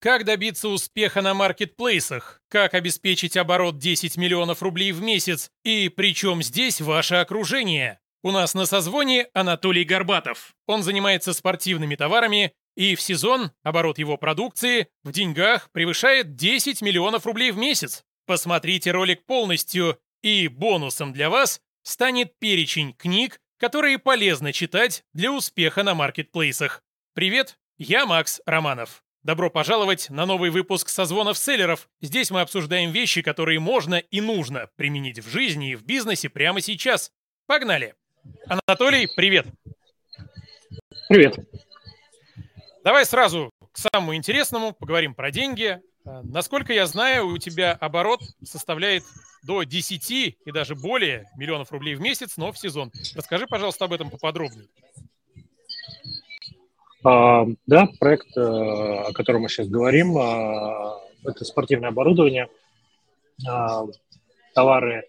Как добиться успеха на маркетплейсах? Как обеспечить оборот 10 миллионов рублей в месяц? И причем здесь ваше окружение? У нас на созвоне Анатолий Горбатов. Он занимается спортивными товарами, и в сезон оборот его продукции в деньгах превышает 10 миллионов рублей в месяц. Посмотрите ролик полностью, и бонусом для вас станет перечень книг, которые полезно читать для успеха на маркетплейсах. Привет, я Макс Романов. Добро пожаловать на новый выпуск созвонов селлеров. Здесь мы обсуждаем вещи, которые можно и нужно применить в жизни и в бизнесе прямо сейчас. Погнали! Анатолий, привет! Привет! Давай сразу к самому интересному, поговорим про деньги. А, насколько я знаю, у тебя оборот составляет до 10 и даже более миллионов рублей в месяц, но в сезон. Расскажи, пожалуйста, об этом поподробнее. А, да, проект, э, о котором мы сейчас говорим, а, это спортивное оборудование, а, товары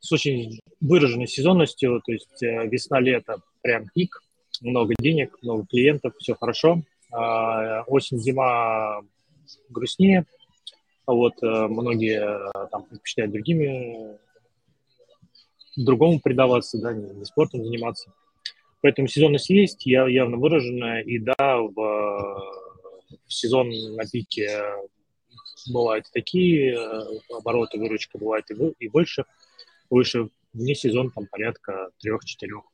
с очень выраженной сезонностью, то есть э, весна-лето прям пик, много денег, много клиентов, все хорошо. Осень-зима грустнее, вот э, многие там предпочитают другими другому предаваться, да, не спортом заниматься. Поэтому сезонность есть, явно выраженная. И да, в, в сезон на пике бывают такие э, обороты, выручка бывает и, и больше. Выше вне сезон там порядка 3-4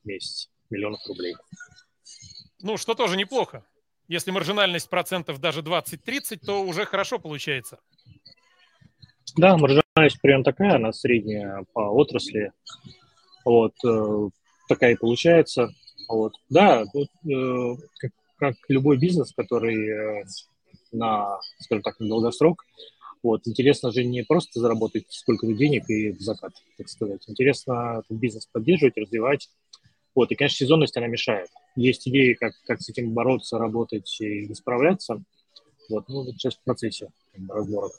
месяцев, миллионов рублей. Ну, что тоже неплохо. Если маржинальность процентов даже 20-30, то уже хорошо получается. Да, маржинальность примерно такая, она средняя по отрасли. Вот, э, такая и получается. Вот. Да, тут, э, как, как любой бизнес, который э, на, скажем так, на долгосрок, вот, интересно же не просто заработать сколько-то денег и в закат, так сказать. Интересно этот бизнес поддерживать, развивать. Вот, и, конечно, сезонность, она мешает. Есть идеи, как, как с этим бороться, работать и справляться. Вот, ну, сейчас в процессе как бы, разборок.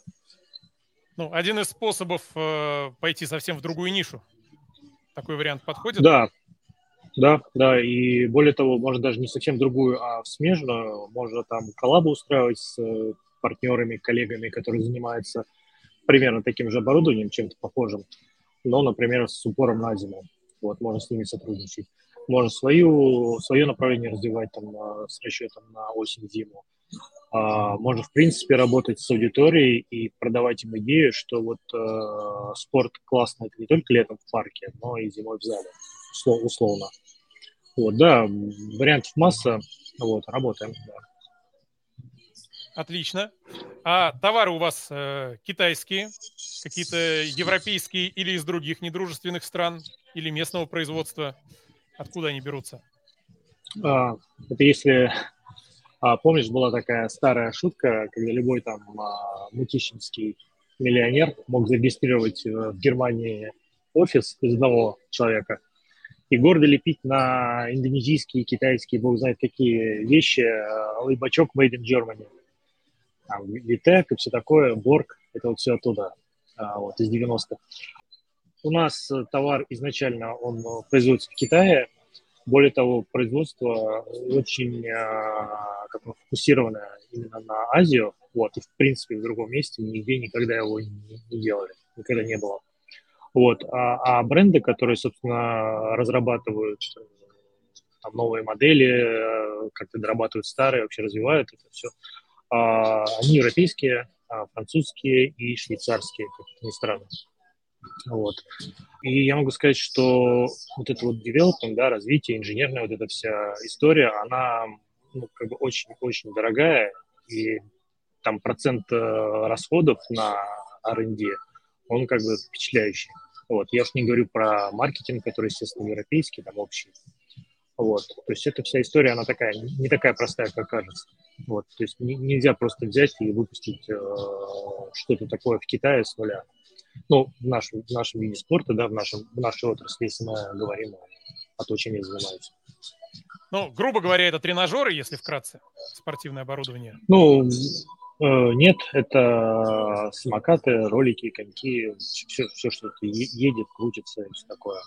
Ну, один из способов э, пойти совсем в другую нишу. Такой вариант подходит? Да, да, да, и более того, можно даже не совсем другую, а смежную. Можно там коллабу устраивать с э, партнерами, коллегами, которые занимаются примерно таким же оборудованием, чем-то похожим, но, например, с упором на зиму. Вот, можно с ними сотрудничать. Можно свою, свое направление развивать там, с расчетом на осень-зиму. А, можно, в принципе, работать с аудиторией и продавать им идею, что вот э, спорт классный это не только летом в парке, но и зимой в зале, условно. Вот, да, вариантов масса, вот, работаем, да. Отлично. А товары у вас э, китайские, какие-то европейские или из других недружественных стран, или местного производства? Откуда они берутся? А, это если... А, помнишь, была такая старая шутка, когда любой там а, мутищинский миллионер мог зарегистрировать э, в Германии офис из одного человека – и гордо лепить на индонезийские, китайские, бог знает какие вещи, лыбачок made in Germany. Там, Витек и все такое, Борг, это вот все оттуда, а, вот, из 90-х. У нас товар изначально, он производится в Китае, более того, производство очень как бы, фокусированное именно на Азию, вот, и в принципе в другом месте нигде никогда его не делали, никогда не было. Вот. А, а бренды, которые, собственно, разрабатывают э, там, новые модели, э, как-то дорабатывают старые, вообще развивают это все, а, они европейские, а, французские и швейцарские, как ни странно. Вот. И я могу сказать, что вот это вот development, да, развитие, инженерная вот эта вся история, она ну, как бы очень-очень дорогая, и там процент э, расходов на R&D, он как бы впечатляющий. Вот. Я уж не говорю про маркетинг, который, естественно, европейский, там общий. Вот. То есть эта вся история, она такая, не такая простая, как кажется. Вот. То есть не, нельзя просто взять и выпустить э, что-то такое в Китае с нуля. Ну, в нашем, в нашем виде спорта, да, в, нашем, в нашей отрасли, если мы говорим о том, чем я занимаюсь. Ну, грубо говоря, это тренажеры, если вкратце, спортивное оборудование. Ну, нет, это самокаты, ролики, коньки, все, все что едет, крутится и все такое.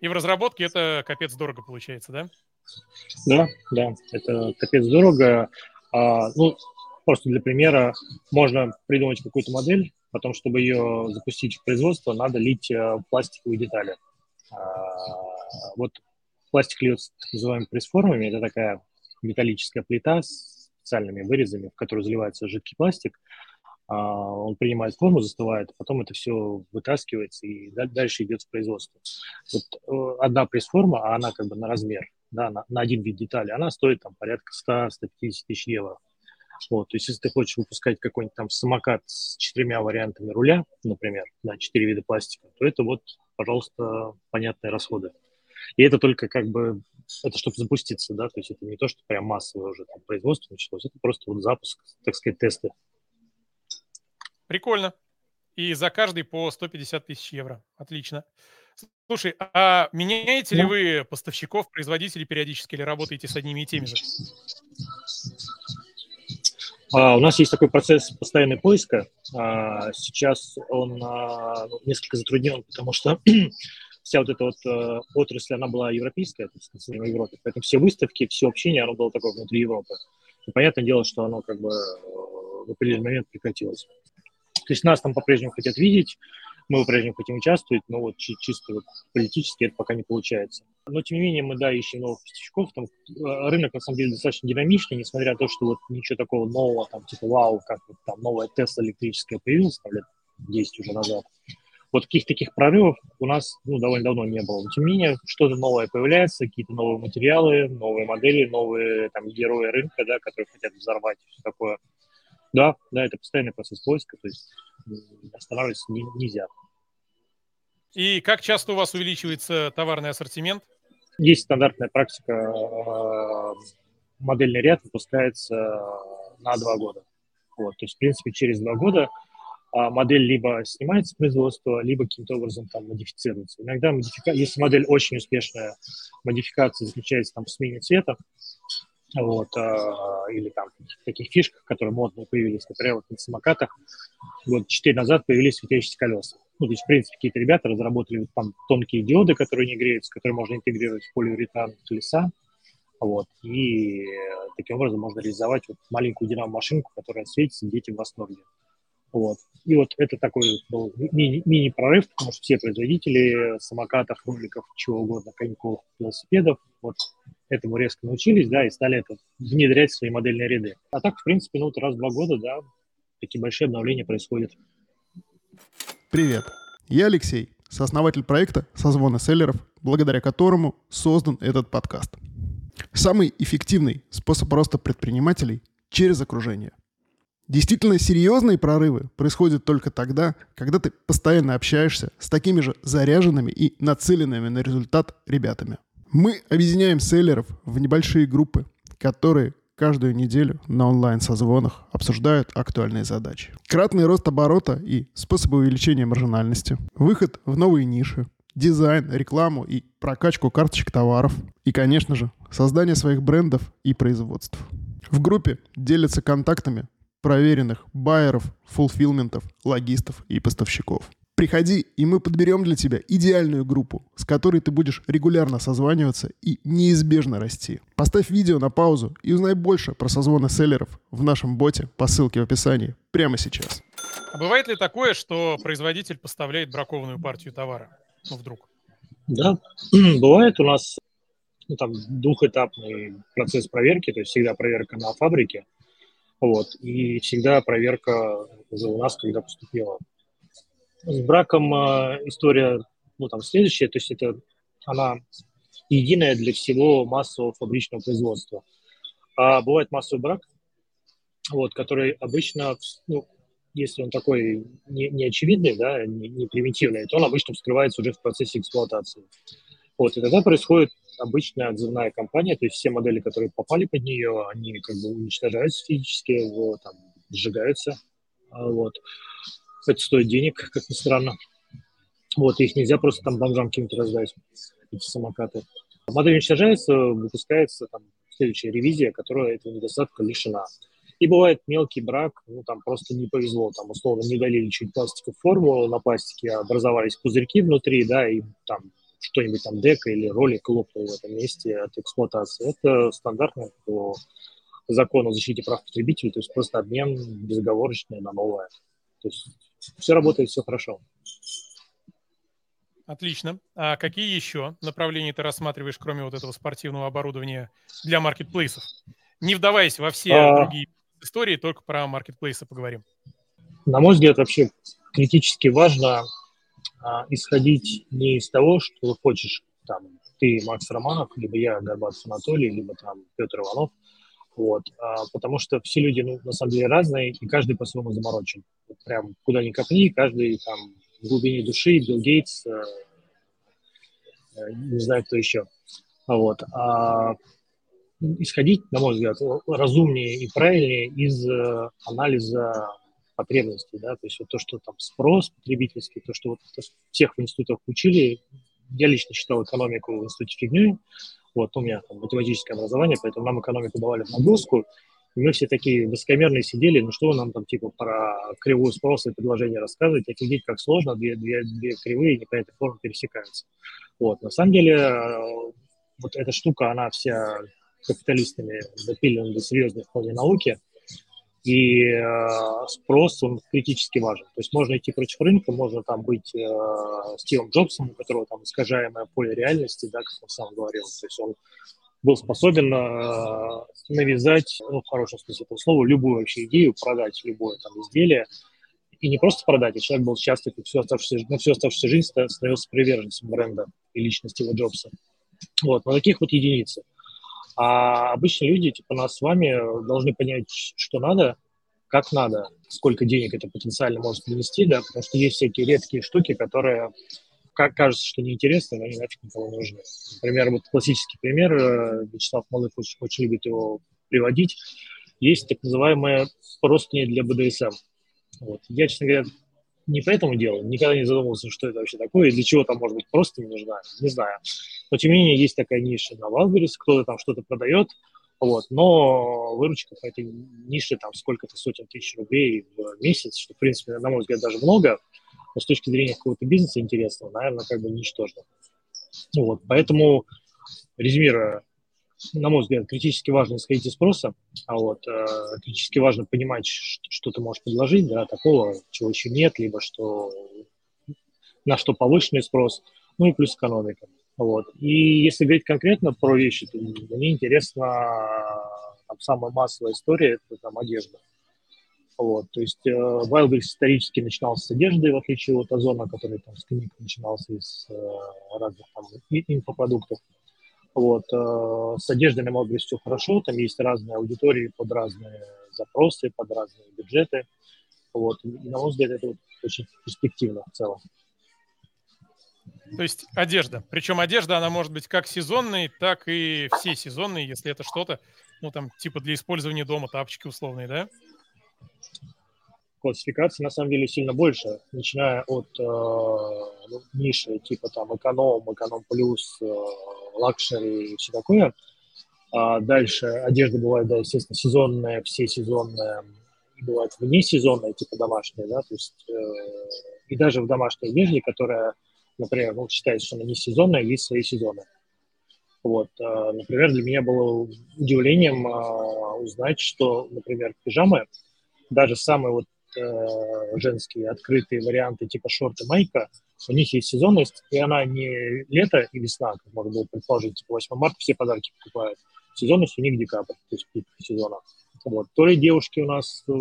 И в разработке это капец дорого получается, да? Да, да, это капец дорого. А, ну, просто для примера, можно придумать какую-то модель, потом, чтобы ее запустить в производство, надо лить э, пластиковые детали. А, вот пластик льется так называемыми пресс-формами, это такая металлическая плита с специальными вырезами, в которую заливается жидкий пластик, а, он принимает форму, застывает, а потом это все вытаскивается и дальше идет в производство. Вот э, одна пресс-форма, а она как бы на размер, да, на, на один вид детали, она стоит там порядка 100-150 тысяч евро. Вот, то есть, если ты хочешь выпускать какой-нибудь там самокат с четырьмя вариантами руля, например, на четыре вида пластика, то это вот, пожалуйста, понятные расходы. И это только как бы, это чтобы запуститься, да, то есть это не то, что прям массовое уже там производство началось, это просто вот запуск, так сказать, тесты. Прикольно. И за каждый по 150 тысяч евро. Отлично. Слушай, а меняете ли вы поставщиков, производителей периодически или работаете с одними и теми же? А, у нас есть такой процесс постоянного поиска. А, сейчас он а, ну, несколько затруднен, потому что вся вот эта вот а, отрасль, она была европейская, то есть в Европе. Поэтому все выставки, все общение, оно было такое внутри Европы. И понятное дело, что оно как бы в определенный момент прекратилось. То есть нас там по-прежнему хотят видеть, мы по-прежнему хотим участвовать, но вот чисто вот политически это пока не получается. Но, тем не менее, мы, да, ищем новых поставщиков. Там э, рынок, на самом деле, достаточно динамичный, несмотря на то, что вот ничего такого нового, там, типа, вау, как вот там новая Тесла электрическая появилась, там, лет 10 уже назад. Вот каких-то таких прорывов у нас, ну, довольно давно не было. Но, тем не менее, что-то новое появляется, какие-то новые материалы, новые модели, новые, там, герои рынка, да, которые хотят взорвать, все такое. Да, да, это постоянный процесс поиска, то есть останавливаться не, нельзя. И как часто у вас увеличивается товарный ассортимент? Есть стандартная практика, э, модельный ряд выпускается на два года. Вот, то есть, в принципе, через два года а, модель либо снимается с производства, либо каким-то образом там модифицируется. Иногда модифика... если модель очень успешная, модификация заключается там в смене цвета, вот, э, или там таких фишках, которые модные появились, например, вот на самокатах, вот 4 назад появились светящиеся колеса. Ну, то есть, в принципе, какие-то ребята разработали там тонкие диоды, которые не греются, которые можно интегрировать в полиуретан колеса, вот, и таким образом можно реализовать вот маленькую динамо-машинку, которая светится, дети в восторге. Вот. И вот это такой был мини, мини-прорыв, потому что все производители самокатов, роликов, чего угодно, коньков, велосипедов, вот этому резко научились, да, и стали это внедрять в свои модельные ряды. А так, в принципе, ну, вот раз в два года, да, такие большие обновления происходят. Привет, я Алексей, сооснователь проекта «Созвоны селлеров», благодаря которому создан этот подкаст. Самый эффективный способ роста предпринимателей через окружение. Действительно серьезные прорывы происходят только тогда, когда ты постоянно общаешься с такими же заряженными и нацеленными на результат ребятами. Мы объединяем селлеров в небольшие группы, которые каждую неделю на онлайн-созвонах обсуждают актуальные задачи. Кратный рост оборота и способы увеличения маржинальности, выход в новые ниши, дизайн, рекламу и прокачку карточек товаров. И, конечно же, создание своих брендов и производств. В группе делятся контактами проверенных байеров, фулфилментов, логистов и поставщиков. Приходи, и мы подберем для тебя идеальную группу, с которой ты будешь регулярно созваниваться и неизбежно расти. Поставь видео на паузу и узнай больше про созвоны селлеров в нашем боте по ссылке в описании прямо сейчас. А бывает ли такое, что производитель поставляет бракованную партию товара? Ну, вдруг. Да, бывает у нас ну, там двухэтапный процесс проверки, то есть всегда проверка на фабрике, вот, и всегда проверка у нас, когда поступила с браком э, история, ну, там, следующая, то есть это она единая для всего массового фабричного производства. А бывает массовый брак, вот, который обычно, ну, если он такой не, не очевидный, да, не, не примитивный, то он обычно вскрывается уже в процессе эксплуатации. Вот, и тогда происходит обычная отзывная кампания, то есть все модели, которые попали под нее, они как бы уничтожаются физически, вот, там, сжигаются. А, вот. Это стоит денег, как ни странно. Вот, их нельзя просто там бомжам каким-то раздать, эти самокаты. Модель уничтожается, выпускается там следующая ревизия, которая этого недостатка лишена. И бывает мелкий брак, ну там просто не повезло, там условно не долили чуть пластиковую форму, на пластике образовались пузырьки внутри, да, и там что-нибудь там дека или ролик лопнул в этом месте от эксплуатации. Это стандартно по закон о защите прав потребителей, то есть просто обмен безоговорочный на новое. То есть все работает, все хорошо. Отлично. А какие еще направления ты рассматриваешь, кроме вот этого спортивного оборудования для маркетплейсов? Не вдаваясь во все а... другие истории, только про маркетплейсы поговорим. На мой взгляд, вообще критически важно а, исходить не из того, что хочешь, там, ты, Макс Романов, либо я, Горбатов Анатолий, либо там Петр Иванов, вот, а, потому что все люди, ну, на самом деле, разные, и каждый по-своему заморочен. Вот прям куда ни копни, каждый там в глубине души, Билл Гейтс, э, э, не знаю, кто еще. Вот. А исходить, на мой взгляд, разумнее и правильнее из э, анализа потребностей, да, то есть вот то, что там спрос потребительский, то, что вот всех в институтах учили, я лично считал экономику в институте фигней, вот, у меня там математическое образование, поэтому нам экономику давали в нагрузку, и мы все такие высокомерные сидели, ну что нам там типа про кривую спроса и предложение рассказывать, офигеть, как сложно, две, две, две кривые непонятной формы пересекаются. Вот, на самом деле, э, вот эта штука, она вся капиталистами запилена до серьезной вполне науки, и э, спрос, он критически важен. То есть можно идти против рынка, можно там быть э, Стивом Джобсом, у которого там искажаемое поле реальности, да, как он сам говорил. То есть он был способен э, навязать, ну, в хорошем смысле этого слова, любую вообще идею, продать любое там изделие, и не просто продать, а человек был счастлив и всю оставшуюся, на всю оставшуюся жизнь становился приверженцем бренда и личности Стива Джобса. Вот, но таких вот единицы. А обычные люди, типа нас с вами, должны понять, что надо, как надо, сколько денег это потенциально может принести, да, потому что есть всякие редкие штуки, которые как кажется, что неинтересны, но они нафиг никому нужны. Например, вот классический пример, э, Вячеслав Малых очень, очень любит его приводить, есть так называемые простыни для БДСМ. Вот. Я, честно говоря, не по этому делу, никогда не задумывался, что это вообще такое, и для чего там, может быть, просто не нужна, не знаю. Но, тем не менее, есть такая ниша на Wildberries, кто-то там что-то продает, вот, но выручка по этой нише там сколько-то сотен тысяч рублей в месяц, что, в принципе, на мой взгляд, даже много, но с точки зрения какого-то бизнеса интересного, наверное, как бы ничтожно. Вот, поэтому, резюмируя, на мой взгляд, критически важно исходить из спроса, а вот э, критически важно понимать, что, что ты можешь предложить, да, такого, чего еще нет, либо что на что повышенный спрос, ну и плюс экономика. Вот. И если говорить конкретно про вещи, то мне интересна там, самая массовая история – это там одежда. Вот, то есть э, Wildberries исторически начинался с одежды, в отличие от Озона, который там с книг начинался из э, разных там инфопродуктов. Вот, э, с одеждой на Wildberries все хорошо, там есть разные аудитории под разные запросы, под разные бюджеты. Вот, и, на мой взгляд, это вот очень перспективно в целом. То есть одежда. Причем одежда, она может быть как сезонной, так и все сезонные, если это что-то, ну, там, типа для использования дома, тапочки условные, да? Классификации на самом деле сильно больше, начиная от э, ну, ниши типа там эконом, эконом плюс, э, luxury и все такое. А дальше одежда бывает, да, естественно, сезонная, все сезонная, и бывает внесезонная, типа домашняя, да, то есть э, и даже в домашней одежде, которая, например, ну, считается, что она не сезонная, есть свои сезоны. Вот, э, например, для меня было удивлением э, узнать, что, например, пижамы, даже самые вот э, женские открытые варианты типа шорты майка, у них есть сезонность, и она не лето и весна, как можно было предположить, типа 8 марта все подарки покупают. Сезонность у них декабрь, то есть пик сезона. Вот. То ли девушки у нас э,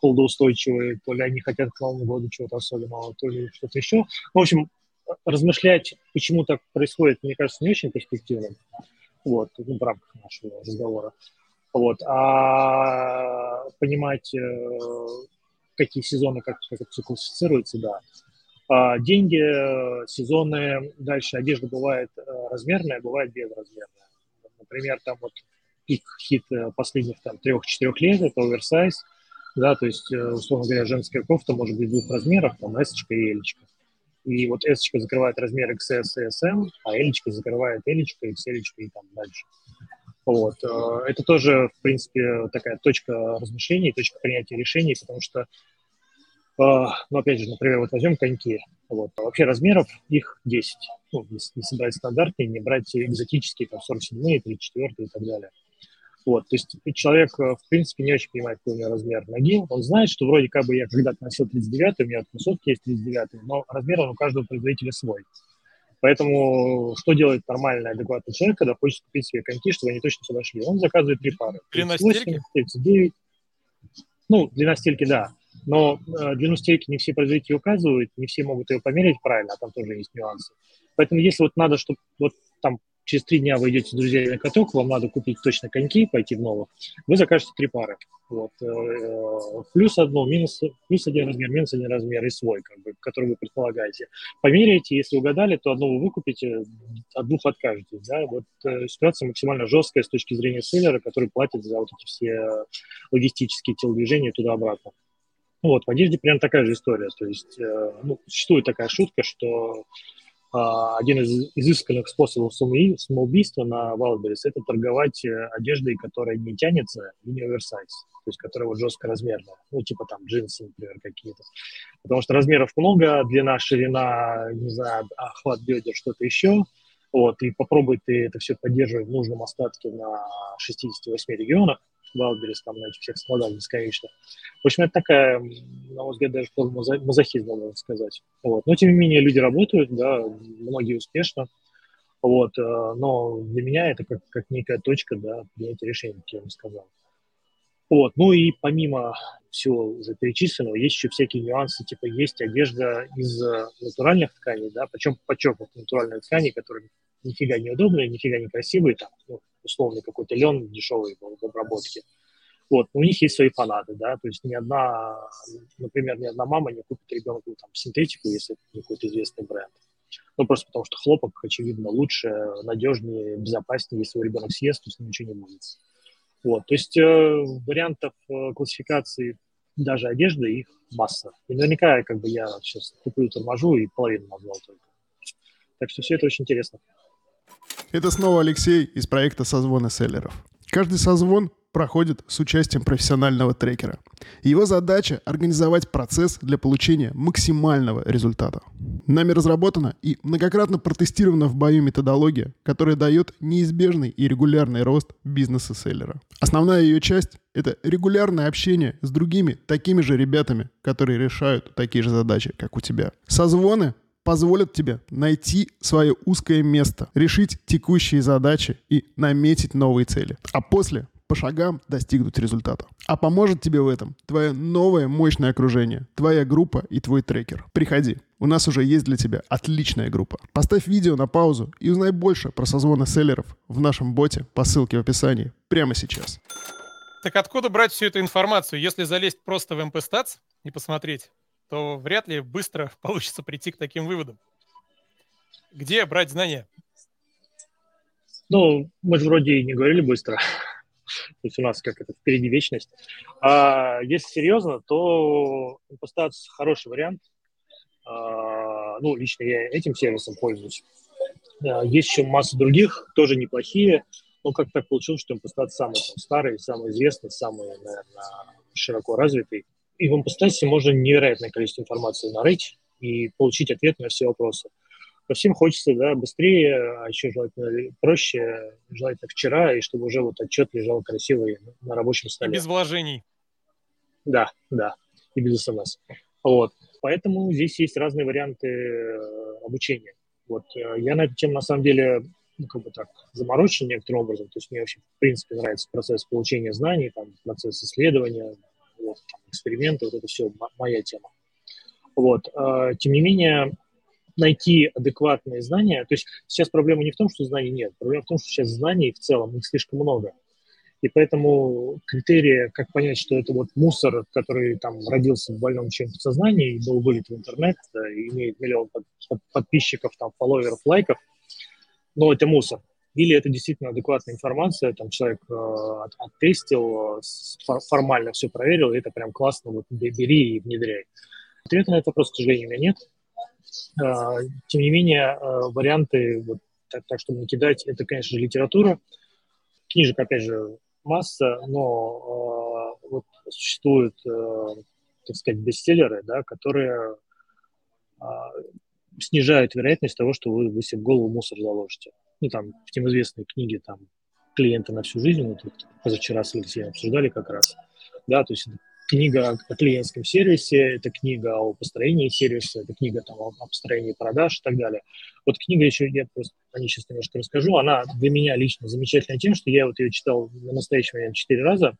холодоустойчивые, то ли они хотят к Новому году чего-то особенного, то ли что-то еще. В общем, размышлять, почему так происходит, мне кажется, не очень перспективным. Вот, ну, в рамках нашего разговора. Вот, а понимать, э, какие сезоны, как, как это все классифицируется, да. А деньги, э, сезоны, дальше одежда бывает э, размерная, бывает безразмерная. Например, там вот пик хит последних там трех-четырех лет, это оверсайз, да, то есть, условно говоря, женская кофта может быть двух размеров, там, S и L. И вот S закрывает размер XS и SM, а L закрывает L, XL и там дальше. Вот. Э, это тоже, в принципе, такая точка размышлений, точка принятия решений, потому что, э, ну, опять же, например, вот возьмем коньки. Вот. Вообще размеров их 10. Ну, если брать стандартные, не брать экзотические, там, 47-е, 34 и так далее. Вот, то есть человек, э, в принципе, не очень понимает, какой у него размер ноги. Он знает, что вроде как бы я когда-то носил 39 у меня в кроссовке есть 39 но размер он у каждого производителя свой. Поэтому что делает нормальный, адекватный человек, когда хочет купить себе коньки, чтобы они точно подошли? Он заказывает три пары. Длина стельки? 39. Ну, длина стельки, да. Но э, длину стельки не все производители указывают, не все могут ее померить правильно, а там тоже есть нюансы. Поэтому если вот надо, чтобы вот там через три дня вы идете с друзьями на каток, вам надо купить точно коньки, пойти в новых, вы закажете три пары. Вот. Э, э, плюс одно, минус, плюс один размер, минус один размер и свой, как бы, который вы предполагаете. Померяйте, если угадали, то одно вы выкупите, от двух откажетесь. Да? Вот э, ситуация максимально жесткая с точки зрения селлера, который платит за вот эти все логистические телодвижения туда-обратно. Вот, в одежде прям такая же история. То есть, ну, существует такая шутка, что а, один из изысканных способов самоубийства на Wildberries – это торговать э, одеждой, которая не тянется и не оверсайз, то есть которая вот жестко размерная, ну, типа там джинсы, например, какие-то. Потому что размеров много, длина, ширина, не знаю, охват бедер, что-то еще. Вот, и попробуй ты это все поддерживать в нужном остатке на 68 регионах, Wildberries, там, на этих всех складах бесконечно. В общем, это такая, на мой взгляд, даже форма мазохизма, можно сказать. Вот. Но, тем не менее, люди работают, да, многие успешно. Вот, э, но для меня это как, как некая точка, да, принятия решения, как я вам сказал. Вот, ну и помимо всего уже перечисленного, есть еще всякие нюансы, типа есть одежда из натуральных тканей, да, причем подчеркнут натуральные ткани, которые нифига не удобные, нифига не красивые, там, ну, условный какой-то лен дешевый в обработке. Вот, у них есть свои фанаты, да, то есть ни одна, например, ни одна мама не купит ребенку там синтетику, если это какой-то известный бренд. Ну, просто потому что хлопок, очевидно, лучше, надежнее, безопаснее, если его ребенок съест, то с ним ничего не будет. Вот, то есть э, вариантов э, классификации даже одежды их масса. И наверняка, как бы я сейчас куплю, торможу и половину назвал только. Так что все это очень интересно. Это снова Алексей из проекта «Созвоны селлеров». Каждый созвон проходит с участием профессионального трекера. Его задача – организовать процесс для получения максимального результата. Нами разработана и многократно протестирована в бою методология, которая дает неизбежный и регулярный рост бизнеса селлера. Основная ее часть – это регулярное общение с другими такими же ребятами, которые решают такие же задачи, как у тебя. Созвоны позволят тебе найти свое узкое место, решить текущие задачи и наметить новые цели. А после по шагам достигнуть результата. А поможет тебе в этом твое новое мощное окружение, твоя группа и твой трекер. Приходи, у нас уже есть для тебя отличная группа. Поставь видео на паузу и узнай больше про созвоны селлеров в нашем боте по ссылке в описании прямо сейчас. Так откуда брать всю эту информацию, если залезть просто в Stats и посмотреть? То вряд ли быстро получится прийти к таким выводам. Где брать знания? Ну, мы же вроде и не говорили быстро. То есть у нас как это впереди вечность. А если серьезно, то Impostats хороший вариант. А, ну, лично я этим сервисом пользуюсь. А, есть еще масса других, тоже неплохие. Но как так получилось, что Impostats самый там, старый, самый известный, самый, наверное, широко развитый и в импостасе можно невероятное количество информации нарыть и получить ответ на все вопросы. Ко всем хочется, да, быстрее, а еще желательно проще, желательно вчера, и чтобы уже вот отчет лежал красивый на рабочем столе. И без вложений. Да, да, и без смс. Вот. Поэтому здесь есть разные варианты э, обучения. Вот э, я на эту тему на самом деле ну, как бы так, заморочен некоторым образом. То есть мне вообще, в принципе, нравится процесс получения знаний, там, процесс исследования, вот, там, эксперименты, вот это все моя тема. Вот. А, тем не менее, найти адекватные знания, то есть сейчас проблема не в том, что знаний нет, проблема в том, что сейчас знаний в целом их слишком много. И поэтому критерии, как понять, что это вот мусор, который там родился в больном чем сознании и был вылет в интернет, и имеет миллион под, под, подписчиков, там, фолловеров, лайков, но это мусор или это действительно адекватная информация, там человек э, оттестил, формально все проверил, и это прям классно, вот бери и внедряй. Ответа на этот вопрос, к сожалению, у меня нет. Э, тем не менее, э, варианты, вот, так, так чтобы накидать, это, конечно же, литература. Книжек, опять же, масса, но э, вот существуют, э, так сказать, бестселлеры, да, которые э, снижают вероятность того, что вы, вы себе в голову мусор заложите ну, там, всем известные книги, там, клиента на всю жизнь, вот позавчера с Алексеем обсуждали как раз, да, то есть книга о клиентском сервисе, это книга о построении сервиса, это книга там, о, построении продаж и так далее. Вот книга еще, я просто о ней сейчас немножко расскажу, она для меня лично замечательная тем, что я вот ее читал на настоящий момент четыре раза,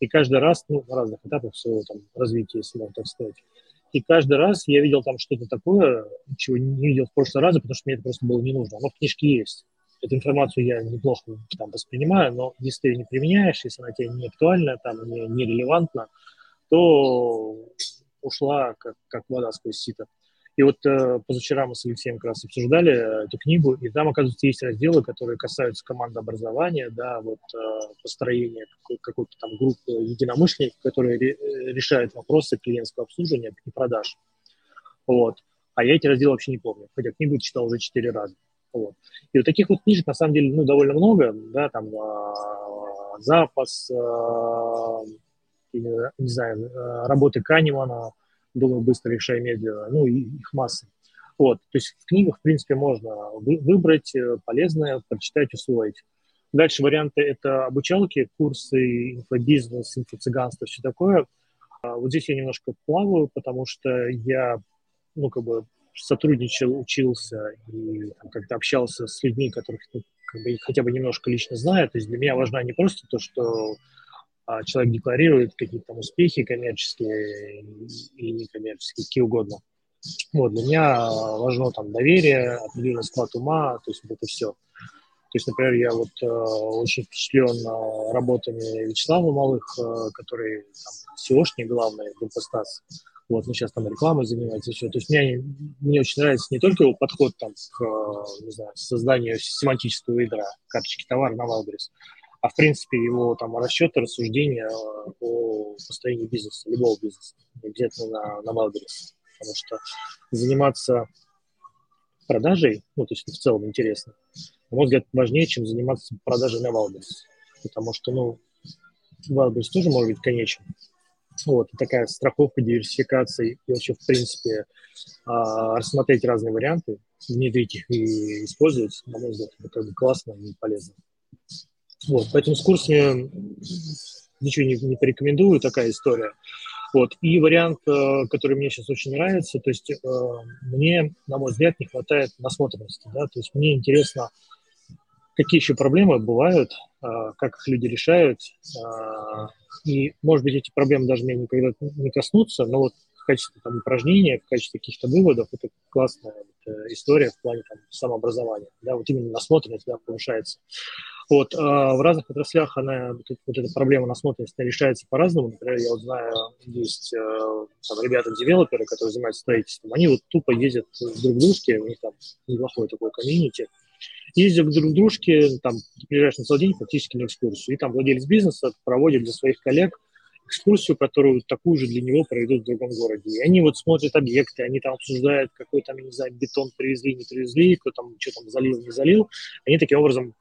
и каждый раз, ну, на разных этапах своего там развития, если можно так сказать. И каждый раз я видел там что-то такое, чего не видел в прошлый раз, потому что мне это просто было не нужно. Оно в книжке есть. Эту информацию я неплохо там воспринимаю, но если ты ее не применяешь, если она тебе не актуальна, там, не, не релевантна, то ушла как, как вода сквозь сито. И вот э, позавчера мы с Алексеем как раз обсуждали э, эту книгу, и там, оказывается, есть разделы, которые касаются командообразования, да, вот э, построения какой- какой-то там группы единомышленников, которые ре- э, решают вопросы клиентского обслуживания и продаж. Вот. А я эти разделы вообще не помню, хотя книгу читал уже четыре раза. Вот. И вот таких вот книжек, на самом деле, ну, довольно много, да, там э, запас, э, не знаю, работы Канемана, быстро, решай медленно, ну, и их масса. Вот, то есть в книгах, в принципе, можно выбрать э, полезное, прочитать, усвоить. Дальше варианты – это обучалки, курсы, инфобизнес, инфо-цыганство, все такое. А вот здесь я немножко плаваю, потому что я, ну, как бы сотрудничал, учился и как-то общался с людьми, которых ну, как бы, хотя бы немножко лично знаю. То есть для меня важно не просто то, что а человек декларирует какие-то там успехи коммерческие и некоммерческие, какие угодно. Вот, для меня важно там доверие, определенный склад ума, то есть вот это все. То есть, например, я вот э, очень впечатлен э, работами Вячеслава Малых, э, который там SEOшник главный, Группостас. Вот, ну, сейчас там рекламой занимается, все. То есть мне, мне очень нравится не только его подход там к, э, не знаю, созданию семантического ядра, карточки товара на Wildberries, а в принципе его там расчеты, рассуждения э, о построении бизнеса, любого бизнеса, обязательно на, на Wildberries, потому что заниматься продажей, ну, то есть в целом интересно, на мой взгляд, важнее, чем заниматься продажей на Wildberries, потому что, ну, Wildberries тоже может быть конечен, вот, такая страховка, диверсификация и вообще, в принципе, а, рассмотреть разные варианты, внедрить их и использовать, на мой взгляд, это как бы классно и полезно. Вот, поэтому с курсами ничего не, не порекомендую, такая история. Вот. И вариант, э, который мне сейчас очень нравится, то есть э, мне, на мой взгляд, не хватает насмотренности. Да? То есть мне интересно, какие еще проблемы бывают, э, как их люди решают. И, может быть, эти проблемы даже меня никогда не коснутся, но вот в качестве там, упражнения, в качестве каких-то выводов, это классная история в плане там, самообразования. Да? Вот именно насмотренность да, повышается. Вот, а в разных отраслях она, вот, вот эта проблема насмотренности решается по-разному. Например, я вот знаю, есть э, там, ребята-девелоперы, которые занимаются строительством, они вот тупо ездят друг к дружке, у них там неплохое такое комьюнити, ездят друг к дружке, там, приезжаешь на целый день фактически на экскурсию, и там владелец бизнеса проводит для своих коллег экскурсию, которую такую же для него проведут в другом городе. И они вот смотрят объекты, они там обсуждают, какой там, я не знаю, бетон привезли, не привезли, кто там, что там залил, не залил. Они таким образом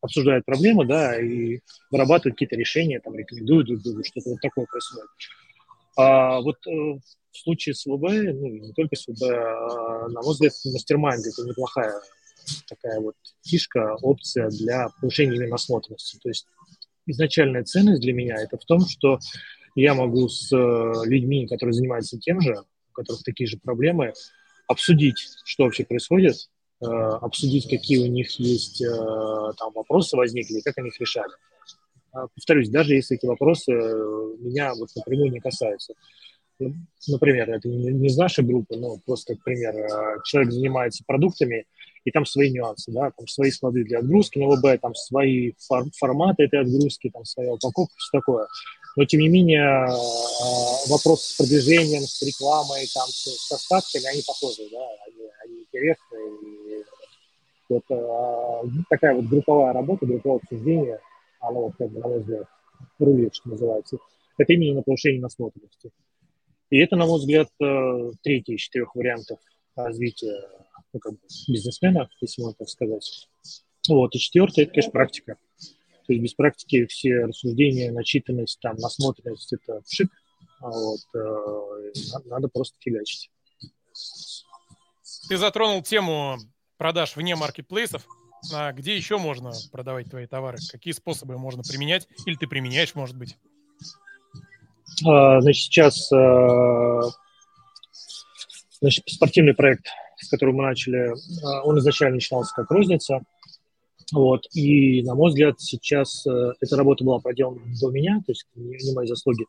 обсуждают проблемы, да, и вырабатывают какие-то решения, там, рекомендуют друг другу, что-то вот такое происходит. А вот э, в случае с ВБ, ну, не только с ВБ, а, на мой взгляд, мастер-майнд – это неплохая такая вот фишка, опция для повышения именно насмотренности. То есть изначальная ценность для меня – это в том, что я могу с э, людьми, которые занимаются тем же, у которых такие же проблемы, обсудить, что вообще происходит, обсудить, какие у них есть э, там вопросы возникли, как они их решали. А, повторюсь, даже если эти вопросы э, меня вот напрямую не касаются. Ну, например, это не из нашей группы, но просто как пример. Человек занимается продуктами, и там свои нюансы, да, там свои склады для отгрузки на ВБ, там свои фор- форматы этой отгрузки, там своя упаковка, все такое. Но, тем не менее, вопросы с продвижением, с рекламой, там, с остатками, они похожи, да, они, они интересны, вот а, такая вот групповая работа, групповое обсуждение, оно вот как бы, на мой взгляд, рулит, что называется. Это именно на повышение насмотренности. И это, на мой взгляд, э, третий из четырех вариантов развития ну, как бы, бизнесмена, если можно так сказать. Вот. И четвертый – это, конечно, практика. То есть без практики все рассуждения, начитанность, там, насмотренность – это пшик. А вот, э, надо просто фигачить. Ты затронул тему продаж вне маркетплейсов. А где еще можно продавать твои товары? Какие способы можно применять? Или ты применяешь, может быть? А, значит, сейчас а, значит, спортивный проект, с которым мы начали, а, он изначально начинался как розница. Вот. И, на мой взгляд, сейчас э, эта работа была проделана до меня, то есть не, не мои заслуги.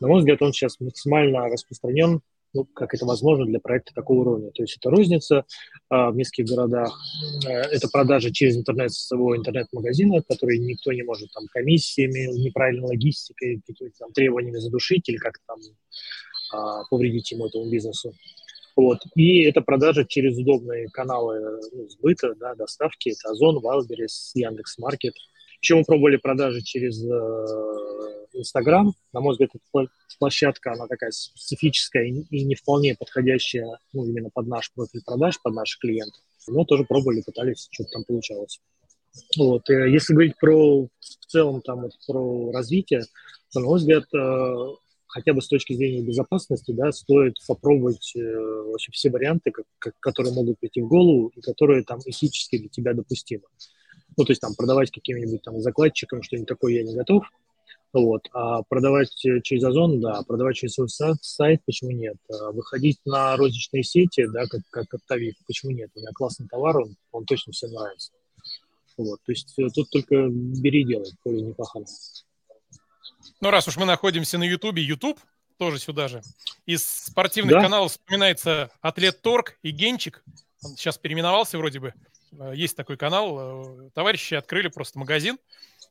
На мой взгляд, он сейчас максимально распространен ну, как это возможно для проекта такого уровня. То есть это розница а, в нескольких городах, а, это продажа через интернет своего интернет-магазина, который никто не может там комиссиями, неправильной логистикой, какими-то там требованиями задушить или как-то там а, повредить ему этому бизнесу. Вот. И это продажа через удобные каналы ну, сбыта, да, доставки. Это Озон, Wildberries, Яндекс.Маркет. Еще мы пробовали продажи через э, Инстаграм. На мой взгляд, эта площадка, она такая специфическая и не вполне подходящая ну, именно под наш профиль продаж, под наших клиентов. Но тоже пробовали, пытались, что-то там получалось. Вот. Э, если говорить про в целом там вот, про развитие, то, на мой взгляд, э, хотя бы с точки зрения безопасности, да, стоит попробовать э, вообще все варианты, как, как, которые могут прийти в голову и которые там этически для тебя допустимы. Ну, то есть там продавать каким-нибудь там закладчикам что-нибудь такое я не готов, вот. А продавать через Озон, да, продавать через свой сайт, почему нет? А выходить на розничные сети, да, как, как Оптовик, почему нет? У меня классный товар, он, он точно всем нравится. Вот. То есть э, тут только бери делай, поле не пахано. Ну, раз уж мы находимся на Ютубе, Ютуб тоже сюда же. Из спортивных да? каналов вспоминается Атлет Торг и Генчик. Он сейчас переименовался вроде бы. Э, есть такой канал. Э, товарищи открыли просто магазин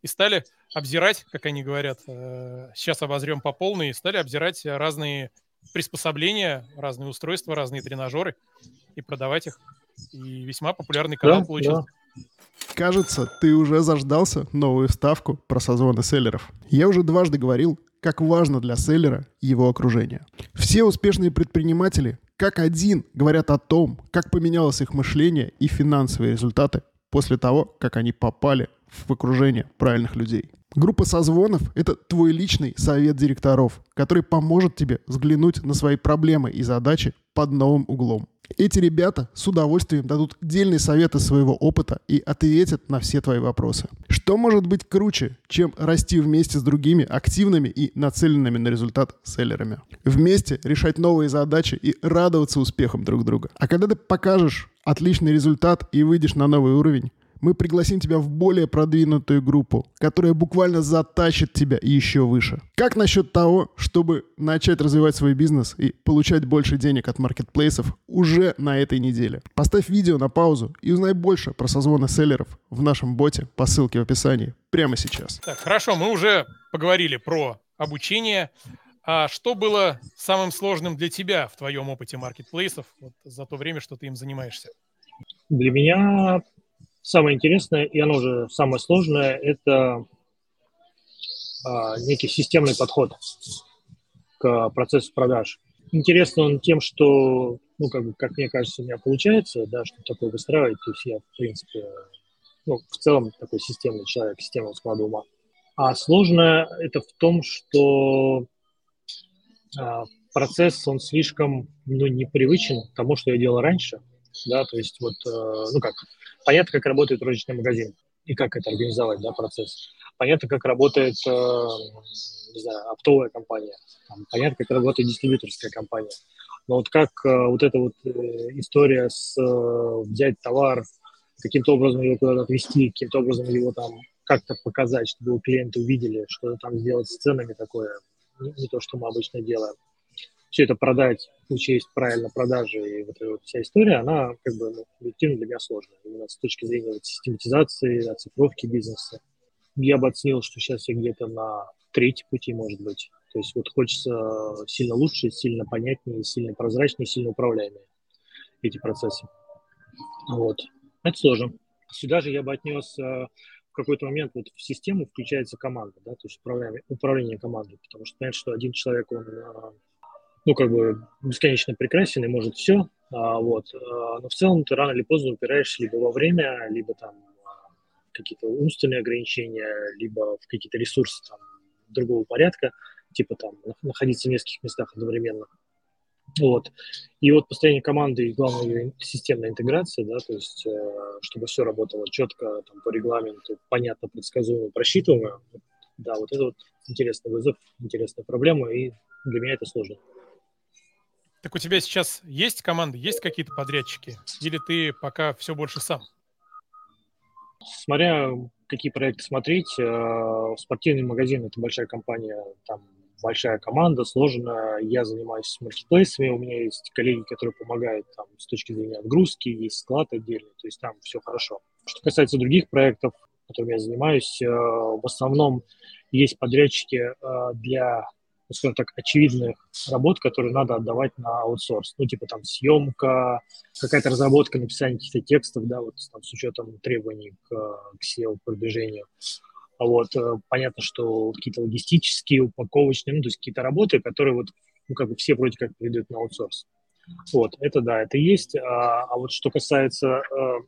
и стали обзирать, как они говорят, э, сейчас обозрем по полной, стали обзирать разные приспособления, разные устройства, разные тренажеры и продавать их. И весьма популярный канал да, получился. Да. Кажется, ты уже заждался новую ставку про созвоны селлеров. Я уже дважды говорил, как важно для селлера его окружение. Все успешные предприниматели как один говорят о том, как поменялось их мышление и финансовые результаты после того, как они попали в окружение правильных людей. Группа созвонов – это твой личный совет директоров, который поможет тебе взглянуть на свои проблемы и задачи под новым углом. Эти ребята с удовольствием дадут дельные советы своего опыта и ответят на все твои вопросы. Что может быть круче, чем расти вместе с другими активными и нацеленными на результат селлерами? Вместе решать новые задачи и радоваться успехам друг друга. А когда ты покажешь отличный результат и выйдешь на новый уровень, мы пригласим тебя в более продвинутую группу, которая буквально затащит тебя еще выше. Как насчет того, чтобы начать развивать свой бизнес и получать больше денег от маркетплейсов уже на этой неделе? Поставь видео на паузу и узнай больше про созвоны селлеров в нашем боте по ссылке в описании прямо сейчас. Так, хорошо, мы уже поговорили про обучение. А что было самым сложным для тебя в твоем опыте маркетплейсов вот, за то время, что ты им занимаешься? Для меня самое интересное, и оно же самое сложное, это а, некий системный подход к процессу продаж. Интересно он тем, что, ну, как, бы, как мне кажется, у меня получается, да, что такое выстраивать. То есть я, в принципе, ну, в целом такой системный человек, системного склада ума. А сложное это в том, что а, процесс, он слишком, ну, непривычен к тому, что я делал раньше, да, то есть вот, э, ну, как, понятно, как работает розничный магазин и как это организовать, да, процесс. Понятно, как работает, э, не знаю, оптовая компания. Там, понятно, как работает дистрибьюторская компания. Но вот как э, вот эта вот э, история с э, взять товар, каким-то образом его куда-то отвезти, каким-то образом его там как-то показать, чтобы его клиенты увидели, что там сделать с ценами такое, не, не то, что мы обычно делаем все это продать, учесть правильно продажи и вот эта вот вся история, она как бы ну, объективно для меня сложная. Именно с точки зрения вот, систематизации, оцифровки бизнеса. Я бы оценил, что сейчас я где-то на третьем пути, может быть. То есть вот хочется сильно лучше, сильно понятнее, сильно прозрачнее, сильно управляемые эти процессы. Вот. Это сложно. Сюда же я бы отнес э, какой-то момент вот в систему включается команда, да, то есть управление, управление командой, потому что понятно, что один человек, он э, ну, как бы бесконечно прекрасен и может все, а, вот, а, но в целом ты рано или поздно упираешься либо во время, либо там а, какие-то умственные ограничения, либо в какие-то ресурсы там, другого порядка, типа там находиться в нескольких местах одновременно. Вот. И вот построение команды и, главное, системная интеграция, да, то есть, э, чтобы все работало четко, там, по регламенту, понятно, предсказуемо, просчитываемо, да, вот это вот интересный вызов, интересная проблема, и для меня это сложно. Так у тебя сейчас есть команда, есть какие-то подрядчики? Или ты пока все больше сам? Смотря какие проекты смотреть, э, спортивный магазин – это большая компания, там большая команда, сложно. Я занимаюсь маркетплейсами, у меня есть коллеги, которые помогают там, с точки зрения отгрузки, есть склад отдельный, то есть там все хорошо. Что касается других проектов, которыми я занимаюсь, э, в основном есть подрядчики э, для скажем так, очевидных работ, которые надо отдавать на аутсорс. Ну, типа там съемка, какая-то разработка, написание каких-то текстов, да, вот там с учетом требований к, к SEO-продвижению. А вот, э, понятно, что какие-то логистические, упаковочные, ну, то есть какие-то работы, которые вот, ну, как бы все вроде как передают на аутсорс. Вот, это да, это есть. А, а вот что касается а,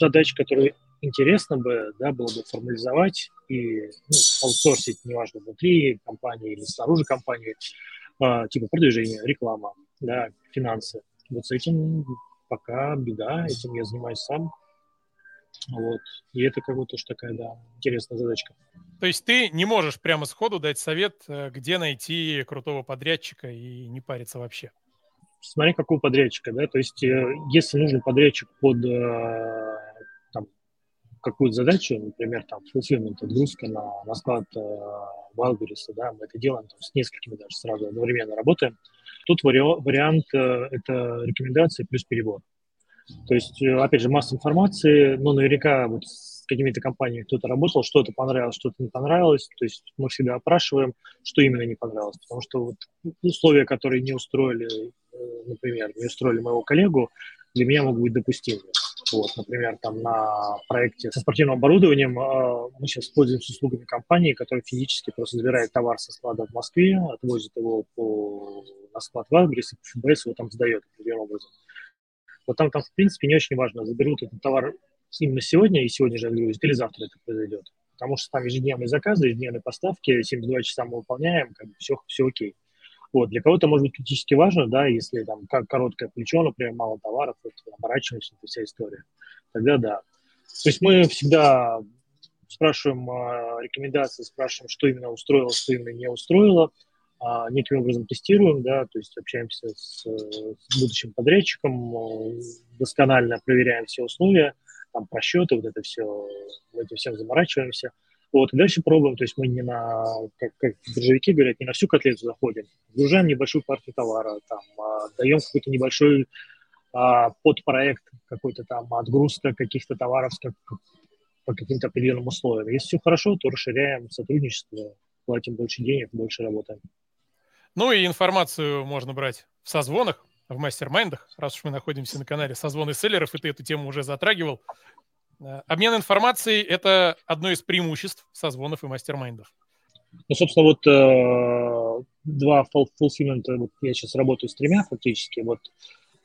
задач, которые интересно бы, да, было бы формализовать и ну, аутсорсить, неважно, внутри компании или снаружи компании, а, типа продвижение, реклама, да, финансы. Вот с этим пока беда, этим я занимаюсь сам. Вот. И это как бы тоже такая, да, интересная задачка. То есть ты не можешь прямо сходу дать совет, э, где найти крутого подрядчика и не париться вообще? Смотри, какого подрядчика, да, то есть э, если нужен подрядчик под э, какую-то задачу, например, там, fulfillment, отгрузка на, на склад э, Wildberries, да, мы это делаем там, с несколькими даже сразу одновременно работаем, тут вари- вариант э, это рекомендации плюс перебор. То есть, э, опять же, масса информации, но наверняка вот с какими-то компаниями кто-то работал, что-то понравилось, что-то не понравилось. То есть мы всегда опрашиваем, что именно не понравилось. Потому что вот условия, которые не устроили, э, например, не устроили моего коллегу, для меня могут быть допустимы. Вот, например, там на проекте со спортивным оборудованием э, мы сейчас пользуемся услугами компании, которая физически просто забирает товар со склада в Москве, отвозит его по, на склад в Адрес, и ФБС его там сдает определенным образом. Вот там, там, в принципе, не очень важно, заберут этот товар именно сегодня и сегодня же отгрузят, или завтра это произойдет. Потому что там ежедневные заказы, ежедневные поставки, 72 часа мы выполняем, как бы все, все окей. Вот, для кого-то может быть критически важно, да, если там как короткое плечо, например, мало товаров, вот, оборачиваемся, это вся история. Тогда да. То есть мы всегда спрашиваем э, рекомендации, спрашиваем, что именно устроило, что именно не устроило, а, неким образом тестируем, да, то есть общаемся с, с будущим подрядчиком, досконально проверяем все условия, там просчеты, вот это все, мы этим всем заморачиваемся. Вот, и дальше пробуем, то есть мы не на, как, как биржевики говорят, не на всю котлету заходим, загружаем небольшую партию товара, там, а, даем какой-то небольшой а, подпроект, какой-то там отгрузка каких-то товаров как, по каким-то определенным условиям. Если все хорошо, то расширяем сотрудничество, платим больше денег, больше работаем. Ну и информацию можно брать в созвонах, в мастер-майндах, раз уж мы находимся на канале созвоны селлеров, и ты эту тему уже затрагивал. Э, обмен информацией – это одно из преимуществ созвонов и мастер-майндов. Ну, собственно, вот э, два fulfillment, вот я сейчас работаю с тремя фактически, вот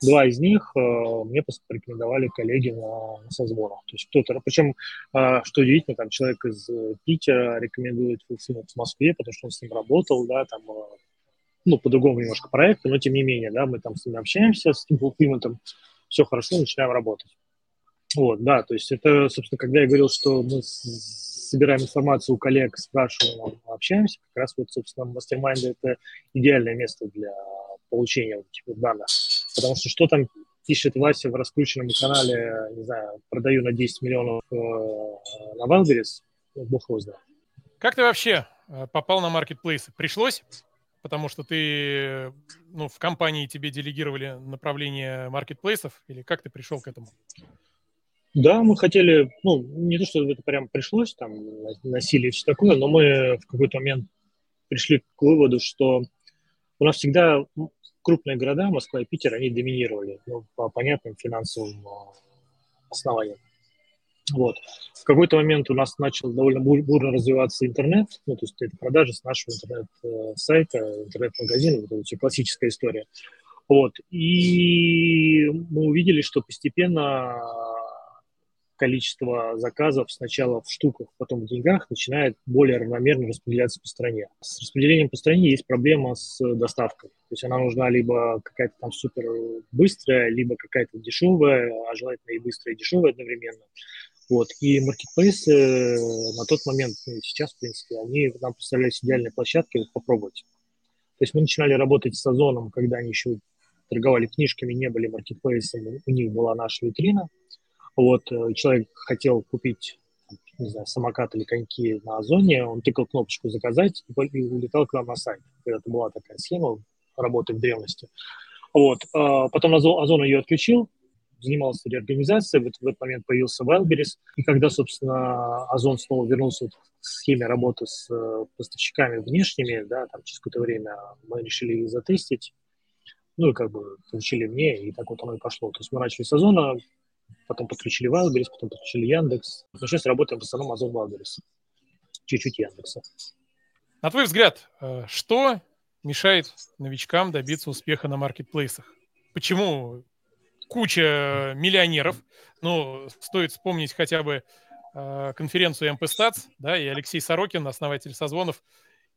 два из них э, мне порекомендовали коллеги на, на созвонах. То есть кто-то, причем, э, что удивительно, там человек из Питера рекомендует fulfillment в Москве, потому что он с ним работал, да, там э, ну, по-другому немножко проекта, но тем не менее, да, мы там с ними общаемся, с этим фулфилментом, все хорошо, начинаем работать. Вот, да, то есть это, собственно, когда я говорил, что мы собираем информацию у коллег, спрашиваем, общаемся, как раз вот, собственно, мастер это идеальное место для получения вот этих вот данных. Потому что что там пишет Вася в раскрученном канале, не знаю, продаю на 10 миллионов э, на Wildberries, ну, бог его знает. Как ты вообще э, попал на маркетплейсы? Пришлось? потому что ты, ну, в компании тебе делегировали направление маркетплейсов, или как ты пришел к этому? Да, мы хотели, ну, не то, что это прям пришлось, там, насилие и все такое, но мы в какой-то момент пришли к выводу, что у нас всегда крупные города, Москва и Питер, они доминировали ну, по понятным финансовым а, основаниям. Вот. В какой-то момент у нас начал довольно бурно развиваться интернет, ну, то есть это продажи с нашего интернет-сайта, интернет-магазина, вот эта классическая история. Вот. И мы увидели, что постепенно количество заказов сначала в штуках, потом в деньгах начинает более равномерно распределяться по стране. С распределением по стране есть проблема с доставкой. То есть она нужна либо какая-то там супер быстрая, либо какая-то дешевая, а желательно и быстрая, и дешевая одновременно. Вот. И маркетплейсы на тот момент, ну, сейчас, в принципе, они нам представлялись идеальной площадкой попробовать. То есть мы начинали работать с Озоном, когда они еще торговали книжками, не были маркетплейсами, у них была наша витрина. Вот, э, человек хотел купить не знаю, самокат или коньки на Озоне, он тыкал кнопочку «Заказать» и улетал к нам на сайт. Это была такая схема работы в древности. Вот. А потом Озон ее отключил, занимался реорганизацией, вот в этот момент появился Wildberries, и когда, собственно, Озон снова вернулся к схеме работы с э, поставщиками внешними, да, там через какое-то время мы решили их затестить, ну и как бы получили мне, и так вот оно и пошло. То есть мы начали с Озона, потом подключили Wildberries, потом подключили Яндекс. Но сейчас работаем в основном Озон Wildberries, чуть-чуть Яндекса. На твой взгляд, э, что мешает новичкам добиться успеха на маркетплейсах? Почему куча миллионеров. Ну, стоит вспомнить хотя бы э, конференцию МПСТАЦ, да, и Алексей Сорокин, основатель созвонов,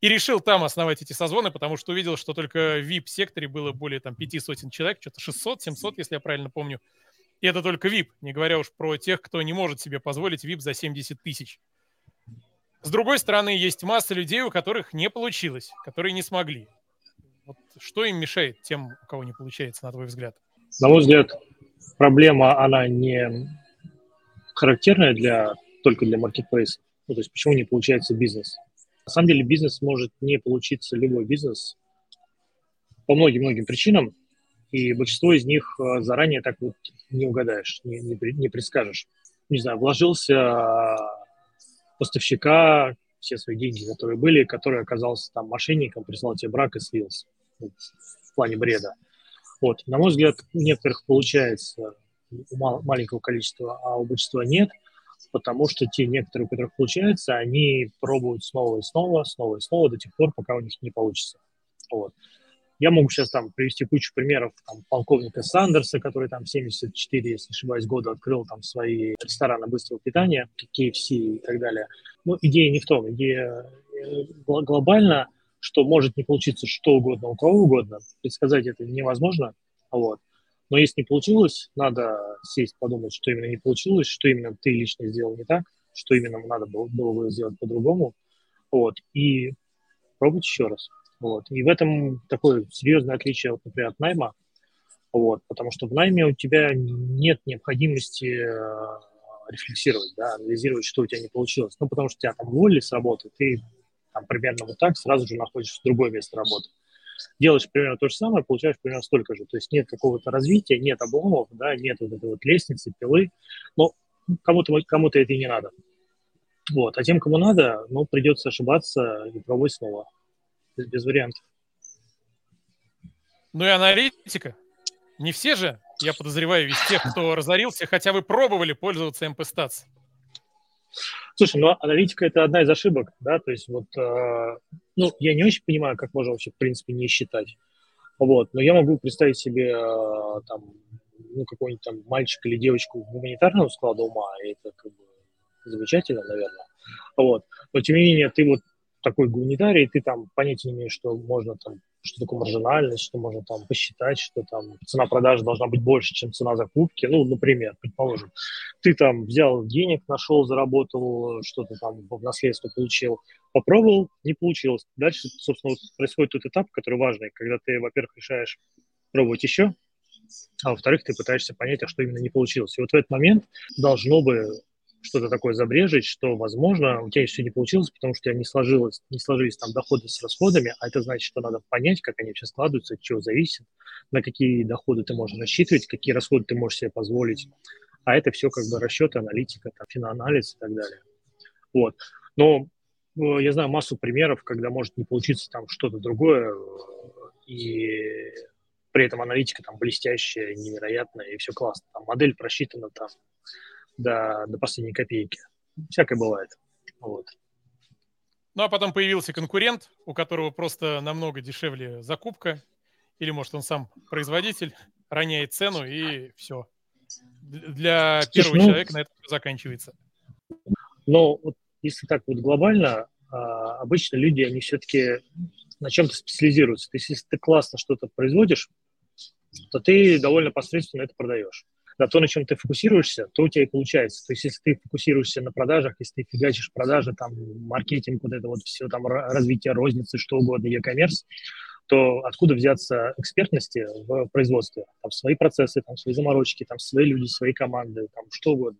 и решил там основать эти созвоны, потому что увидел, что только в VIP-секторе было более там пяти сотен человек, что-то 600, 700, если я правильно помню. И это только VIP, не говоря уж про тех, кто не может себе позволить VIP за 70 тысяч. С другой стороны, есть масса людей, у которых не получилось, которые не смогли. Вот что им мешает тем, у кого не получается, на твой взгляд? На мой взгляд, проблема, она не характерная для, только для маркетплейса. Ну, то есть почему не получается бизнес? На самом деле бизнес может не получиться, любой бизнес, по многим-многим причинам, и большинство из них э, заранее так вот не угадаешь, не, не, не предскажешь. Не знаю, вложился поставщика, все свои деньги, которые были, который оказался там мошенником, прислал тебе брак и слился ну, в плане бреда. Вот. На мой взгляд, у некоторых получается, у маленького количества, а у большинства нет, потому что те некоторые, у которых получается, они пробуют снова и снова, снова и снова до тех пор, пока у них не получится. Вот. Я могу сейчас там привести кучу примеров там, полковника Сандерса, который там 74, если не ошибаюсь, года открыл там свои рестораны быстрого питания, KFC и так далее. Но идея не в том. Идея э, глобально что может не получиться что угодно, у кого угодно. Предсказать это невозможно. Вот. Но если не получилось, надо сесть, подумать, что именно не получилось, что именно ты лично сделал не так, что именно надо было, было бы сделать по-другому. Вот. И пробовать еще раз. Вот. И в этом такое серьезное отличие, вот, например, от найма. Вот. Потому что в найме у тебя нет необходимости э, рефлексировать, да, анализировать, что у тебя не получилось. Ну, потому что тебя там уволили с работы, ты там, примерно вот так, сразу же находишься в другое место работы. Делаешь примерно то же самое, получаешь примерно столько же. То есть нет какого-то развития, нет обломов, да, нет вот этой вот лестницы, пилы. Но кому-то кому это и не надо. Вот. А тем, кому надо, ну, придется ошибаться и пробовать снова. Без, без вариантов. Ну и аналитика. Не все же, я подозреваю, из тех, кто разорился, хотя вы пробовали пользоваться MP-Stats. Слушай, ну аналитика это одна из ошибок, да, то есть вот, э, ну, я не очень понимаю, как можно вообще, в принципе, не считать. Вот, но я могу представить себе э, там, ну, какой-нибудь там мальчик или девочку гуманитарного склада ума, и это как бы замечательно, наверное. Вот. Но тем не менее, ты вот такой гуманитарий, ты там понятия не имеешь, что можно там что такое маржинальность, что можно там посчитать, что там цена продажи должна быть больше, чем цена закупки. Ну, например, предположим, ты там взял денег, нашел, заработал, что-то там в наследство получил, попробовал, не получилось. Дальше, собственно, вот происходит тот этап, который важный, когда ты, во-первых, решаешь пробовать еще, а во-вторых, ты пытаешься понять, а что именно не получилось. И вот в этот момент должно бы что-то такое забрежить, что, возможно, у тебя все не получилось, потому что у тебя не, сложилось, не сложились там доходы с расходами, а это значит, что надо понять, как они вообще складываются, от чего зависит, на какие доходы ты можешь рассчитывать, какие расходы ты можешь себе позволить. А это все как бы расчеты, аналитика, там, финоанализ и так далее. Вот. Но э, я знаю массу примеров, когда может не получиться там что-то другое, э, и при этом аналитика там блестящая, невероятная, и все классно. Там модель просчитана там до, до последней копейки. Всякое бывает. Вот. Ну, а потом появился конкурент, у которого просто намного дешевле закупка, или, может, он сам производитель, роняет цену, и все. Для первого Слушай, ну, человека на этом заканчивается. Но вот если так вот глобально, а, обычно люди, они все-таки на чем-то специализируются. То есть если ты классно что-то производишь, то ты довольно посредственно это продаешь. На то, на чем ты фокусируешься, то у тебя и получается. То есть если ты фокусируешься на продажах, если ты фигачишь продажи, там, маркетинг, вот это вот все, там, развитие розницы, что угодно, e-commerce, то откуда взяться экспертности в производстве? Там свои процессы, там свои заморочки, там свои люди, свои команды, там что угодно.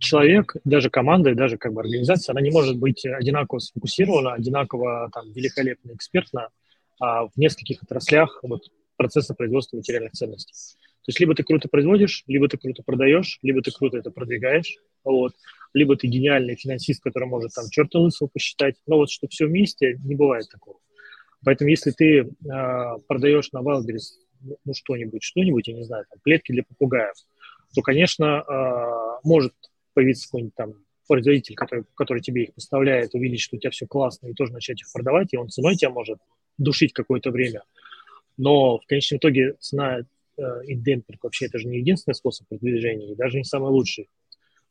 Человек, даже команда, даже как бы организация, она не может быть одинаково сфокусирована, одинаково там великолепно экспертна а в нескольких отраслях вот, процесса производства материальных ценностей. То есть либо ты круто производишь, либо ты круто продаешь, либо ты круто это продвигаешь, вот, либо ты гениальный финансист, который может там черта лысого посчитать. Но вот что все вместе, не бывает такого. Поэтому если ты э, продаешь на Wildberries ну, что-нибудь, что-нибудь, я не знаю, там, клетки для попугаев, то, конечно, э, может появиться какой-нибудь там производитель, который, который тебе их поставляет, увидеть, что у тебя все классно, и тоже начать их продавать, и он ценой тебя может душить какое-то время. Но в конечном итоге цена и демпинг вообще это же не единственный способ продвижения, и даже не самый лучший.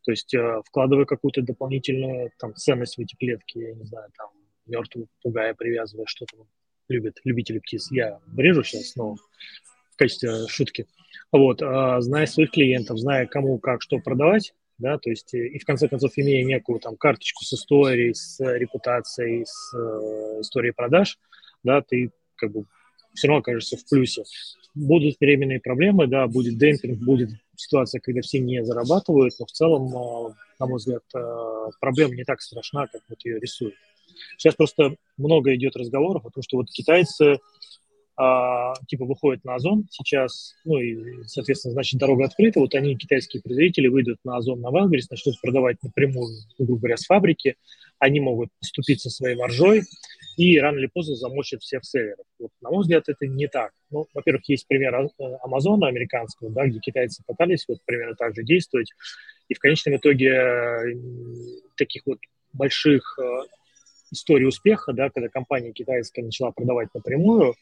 То есть э, вкладывая какую-то дополнительную там, ценность в эти клетки, я не знаю, там, мертвого попугая привязывая, что-то любят любители птиц. Я брежу сейчас, но в качестве шутки. Вот, а, зная своих клиентов, зная кому как что продавать, да, то есть и в конце концов имея некую там карточку с историей, с репутацией, с э, историей продаж, да, ты как бы все равно окажешься в плюсе. Будут временные проблемы, да, будет демпинг, будет ситуация, когда все не зарабатывают, но в целом, э, на мой взгляд, э, проблема не так страшна, как вот ее рисуют. Сейчас просто много идет разговоров о том, что вот китайцы а, типа выходят на Озон сейчас, ну и, соответственно, значит, дорога открыта, вот они, китайские производители, выйдут на Озон, на Wildberries, начнут продавать напрямую, грубо говоря, с фабрики, они могут поступиться своей маржой и рано или поздно замочат всех селлеров. Вот, на мой взгляд, это не так. Ну, во-первых, есть пример э, Амазона американского, да, где китайцы пытались вот примерно так же действовать, и в конечном итоге таких вот больших э, истории успеха, да, когда компания китайская начала продавать напрямую,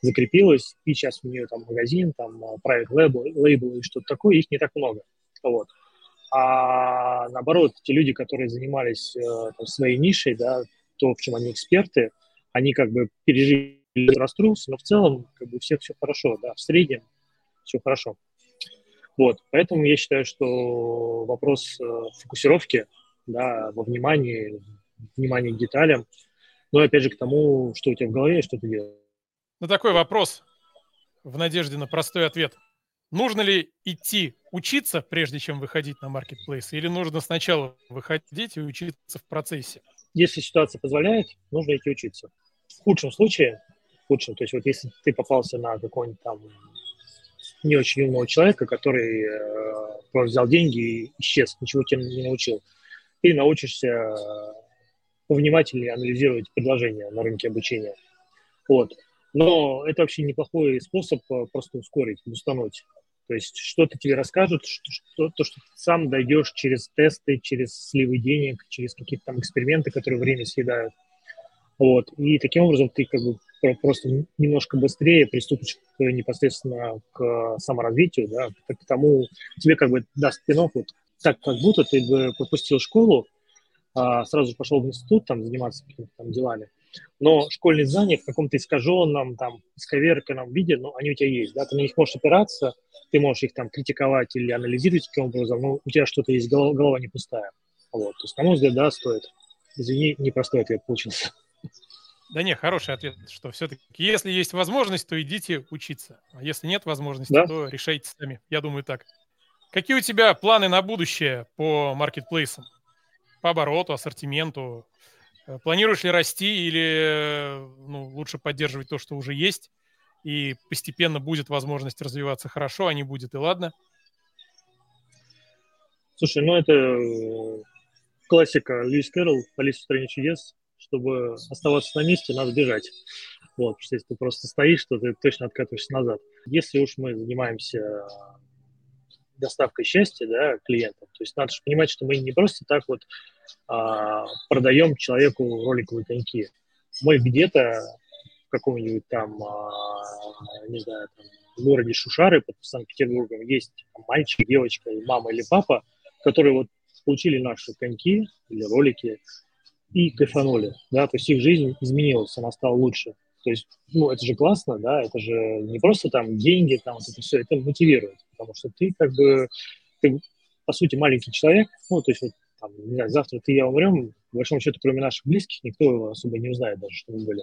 закрепилась, и сейчас у нее там магазин, там а, private label, label и что-то такое, их не так много. Вот. А наоборот, те люди, которые занимались э, там, своей нишей, да, то, в чем они эксперты, они как бы пережили расстроился, но в целом как бы у всех все хорошо, да, в среднем все хорошо. Вот, поэтому я считаю, что вопрос э, фокусировки, да, во внимании, внимание к деталям, но опять же к тому, что у тебя в голове что ты делаешь. На такой вопрос, в надежде на простой ответ. Нужно ли идти учиться, прежде чем выходить на маркетплейс, или нужно сначала выходить и учиться в процессе? Если ситуация позволяет, нужно идти учиться. В худшем случае, в худшем, то есть вот если ты попался на какого-нибудь там не очень умного человека, который э, просто взял деньги и исчез, ничего тебе не научил, ты научишься повнимательнее анализировать предложения на рынке обучения. Вот. Но это вообще неплохой способ э, просто ускорить, устануть. То есть что-то тебе расскажут, что, что, то, что ты сам дойдешь через тесты, через сливы денег, через какие-то там эксперименты, которые время съедают. Вот. И таким образом ты как бы просто немножко быстрее приступишь непосредственно к саморазвитию, да, к тому, тебе как бы даст пинок, вот так как будто ты бы пропустил школу, а, сразу пошел в институт там заниматься какими-то там делами. Но школьные знания в каком-то искаженном, там, исковерканном виде, ну, они у тебя есть, да, ты на них можешь опираться, ты можешь их там критиковать или анализировать таким образом, но у тебя что-то есть, голова, голова не пустая. Вот, то есть, на мой взгляд, да, стоит. Извини, непростой ответ получился. Да не, хороший ответ, что все-таки, если есть возможность, то идите учиться. А если нет возможности, да? то решайте сами. Я думаю так. Какие у тебя планы на будущее по маркетплейсам? по обороту, ассортименту? Э, планируешь ли расти или ну, лучше поддерживать то, что уже есть, и постепенно будет возможность развиваться хорошо, а не будет, и ладно? Слушай, ну это э, классика Льюис Кэрролл «Алиса в стране чудес». Чтобы оставаться на месте, надо бежать. Вот, потому что если ты просто стоишь, то ты точно откатываешься назад. Если уж мы занимаемся доставкой счастья да, клиентам. То есть надо же понимать, что мы не просто так вот а, продаем человеку роликовые коньки. Мы где-то в каком-нибудь там, а, не знаю, там, в городе Шушары под Санкт-Петербургом есть мальчик, девочка, мама или папа, которые вот получили наши коньки или ролики и кайфанули, да, то есть их жизнь изменилась, она стала лучше. То есть, ну, это же классно, да, это же не просто там деньги, там вот это все, это мотивирует, потому что ты как бы, ты, по сути, маленький человек, ну, то есть вот, там, не знаю, завтра ты и я умрем, по большому счету, кроме наших близких, никто особо не узнает даже, что мы были.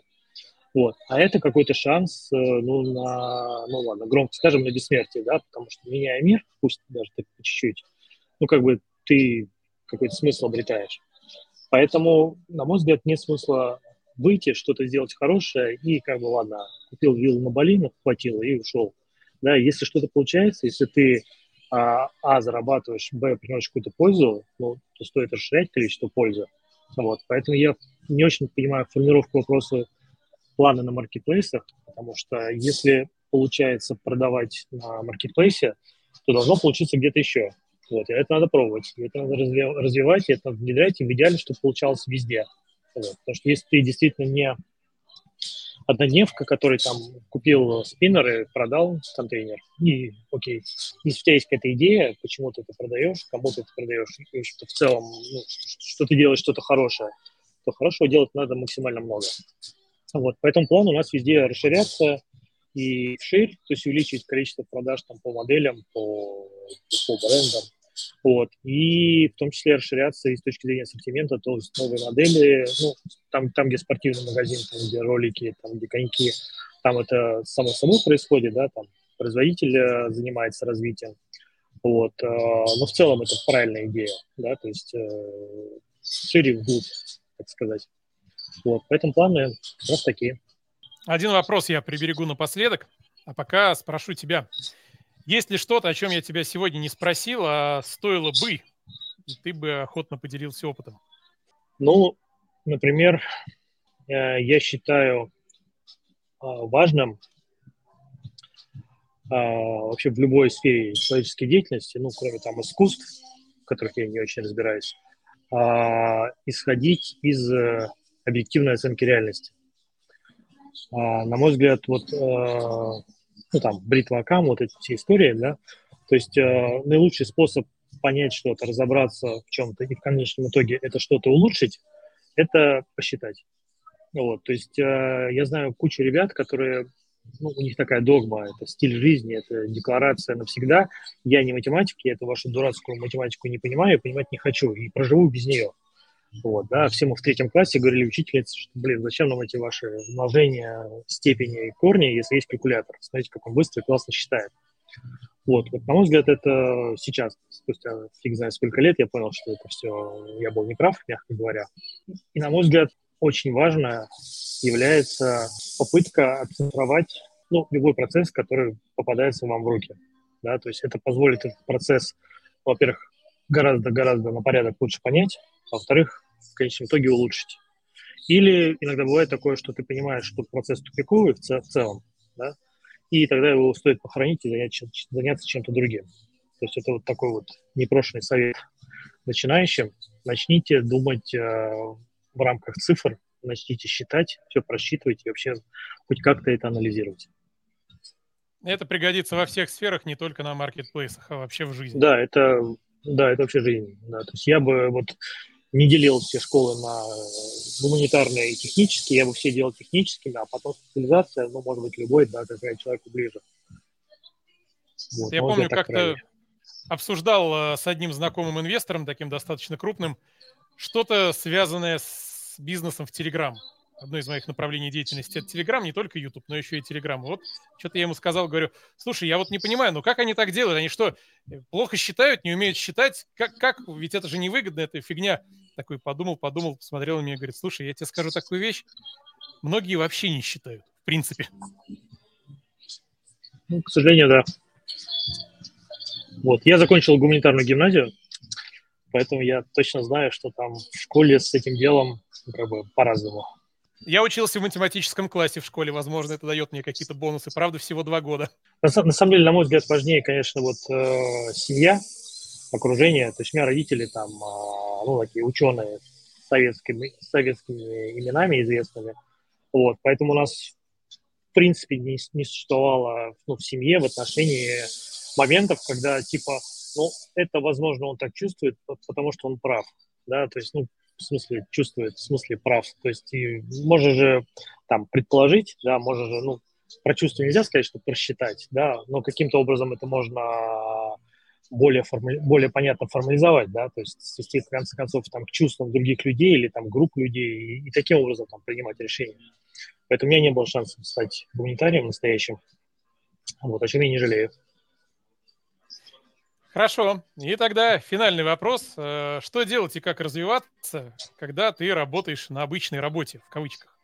Вот. А это какой-то шанс, э, ну, на, ну, ладно, громко скажем, на бессмертие, да, потому что меняя мир, пусть даже так по чуть-чуть, ну, как бы ты какой-то смысл обретаешь. Поэтому, на мой взгляд, нет смысла выйти, что-то сделать хорошее и как бы, ладно, купил виллу на Бали, хватило и ушел. Да, если что-то получается, если ты а, а, зарабатываешь, б, приносишь какую-то пользу, ну, то стоит расширять количество пользы. Вот. Поэтому я не очень понимаю формировку вопроса планы на маркетплейсах, потому что если получается продавать на маркетплейсе, то должно получиться где-то еще. Вот, это надо пробовать, это надо развивать, это надо внедрять, и в идеале, чтобы получалось везде. Вот. Потому что если ты действительно не однодневка, который там купил спиннеры, продал контейнер, и окей, если у тебя есть какая-то идея, почему ты это продаешь, кому ты это продаешь, и что в целом, ну, что ты делаешь что-то хорошее, то хорошего делать надо максимально много. Вот, поэтому план у нас везде расширяться и вширь, то есть увеличить количество продаж там, по моделям, по, по брендам, вот. И в том числе расширяться и с точки зрения ассортимента, то есть новые модели, ну, там, там, где спортивный магазин, там, где ролики, там, где коньки, там это само собой происходит, да, там производитель э, занимается развитием. Вот. Э, но в целом это правильная идея, да, то есть э, шире вглубь, так сказать. Вот. Поэтому планы как раз такие. Один вопрос я приберегу напоследок, а пока спрошу тебя. Есть ли что-то, о чем я тебя сегодня не спросил, а стоило бы, и ты бы охотно поделился опытом? Ну, например, э, я считаю а, важным а, вообще в любой сфере человеческой деятельности, ну, кроме там искусств, в которых я не очень разбираюсь, исходить из э, объективной оценки реальности. На мой взгляд, вот э, ну, там, бритва Акам, вот эти все истории, да, то есть э, наилучший способ понять что-то, разобраться в чем-то и в конечном итоге это что-то улучшить, это посчитать. Вот, то есть э, я знаю кучу ребят, которые, ну, у них такая догма, это стиль жизни, это декларация навсегда. Я не математик, я эту вашу дурацкую математику не понимаю, понимать не хочу и проживу без нее. Вот, да, все мы в третьем классе говорили учительнице, что, блин, зачем нам эти ваши умножения, степени и корни, если есть калькулятор? Смотрите, как он быстро и классно считает. Вот, вот, на мой взгляд, это сейчас, спустя фиг знает сколько лет, я понял, что это все, я был неправ, мягко говоря. И, на мой взгляд, очень важно является попытка оцифровать ну, любой процесс, который попадается вам в руки. Да? То есть это позволит этот процесс, во-первых, гораздо-гораздо на порядок лучше понять, во-вторых, в конечном итоге улучшить. Или иногда бывает такое, что ты понимаешь, что процесс тупиковый в, в целом, да, и тогда его стоит похоронить и занять, заняться чем-то другим. То есть это вот такой вот непрошенный совет начинающим. Начните думать э, в рамках цифр, начните считать, все просчитывать и вообще хоть как-то это анализировать. Это пригодится во всех сферах, не только на маркетплейсах, а вообще в жизни. Да, это, да, это вообще жизнь. Да. То есть я бы вот не делил все школы на гуманитарные и технические, я бы все делал техническими, а потом специализация, ну, может быть, любой, да, какая человеку ближе. Вот, я помню, как-то обсуждал э, с одним знакомым инвестором, таким достаточно крупным, что-то связанное с бизнесом в Телеграм одно из моих направлений деятельности это Telegram, не только YouTube, но еще и Telegram. Вот что-то я ему сказал, говорю, слушай, я вот не понимаю, ну как они так делают? Они что, плохо считают, не умеют считать? Как, как? Ведь это же невыгодно, это фигня. Такой подумал, подумал, посмотрел на меня говорит, слушай, я тебе скажу такую вещь, многие вообще не считают, в принципе. Ну, к сожалению, да. Вот, я закончил гуманитарную гимназию, поэтому я точно знаю, что там в школе с этим делом как бы по-разному. Я учился в математическом классе в школе, возможно, это дает мне какие-то бонусы. Правда, всего два года. На, на самом деле, на мой взгляд, важнее, конечно, вот э, семья, окружение. То есть у меня родители там, э, ну, такие ученые с советскими, советскими именами известными. Вот, поэтому у нас принципе не, не существовало ну, в семье, в отношении моментов, когда типа, ну, это, возможно, он так чувствует, потому что он прав, да, то есть, ну, в смысле чувствует, в смысле прав, то есть и можно же там предположить, да, можно же, ну, про чувство нельзя сказать, что просчитать, да, но каким-то образом это можно более, форми... более понятно формализовать, да, то есть свести, в конце концов, там, к чувствам других людей или там групп людей и, и таким образом там принимать решения. Поэтому у меня не было шансов стать гуманитарием настоящим. Вот, о чем я не жалею. Хорошо. И тогда финальный вопрос. Э, что делать и как развиваться, когда ты работаешь на обычной работе, в кавычках?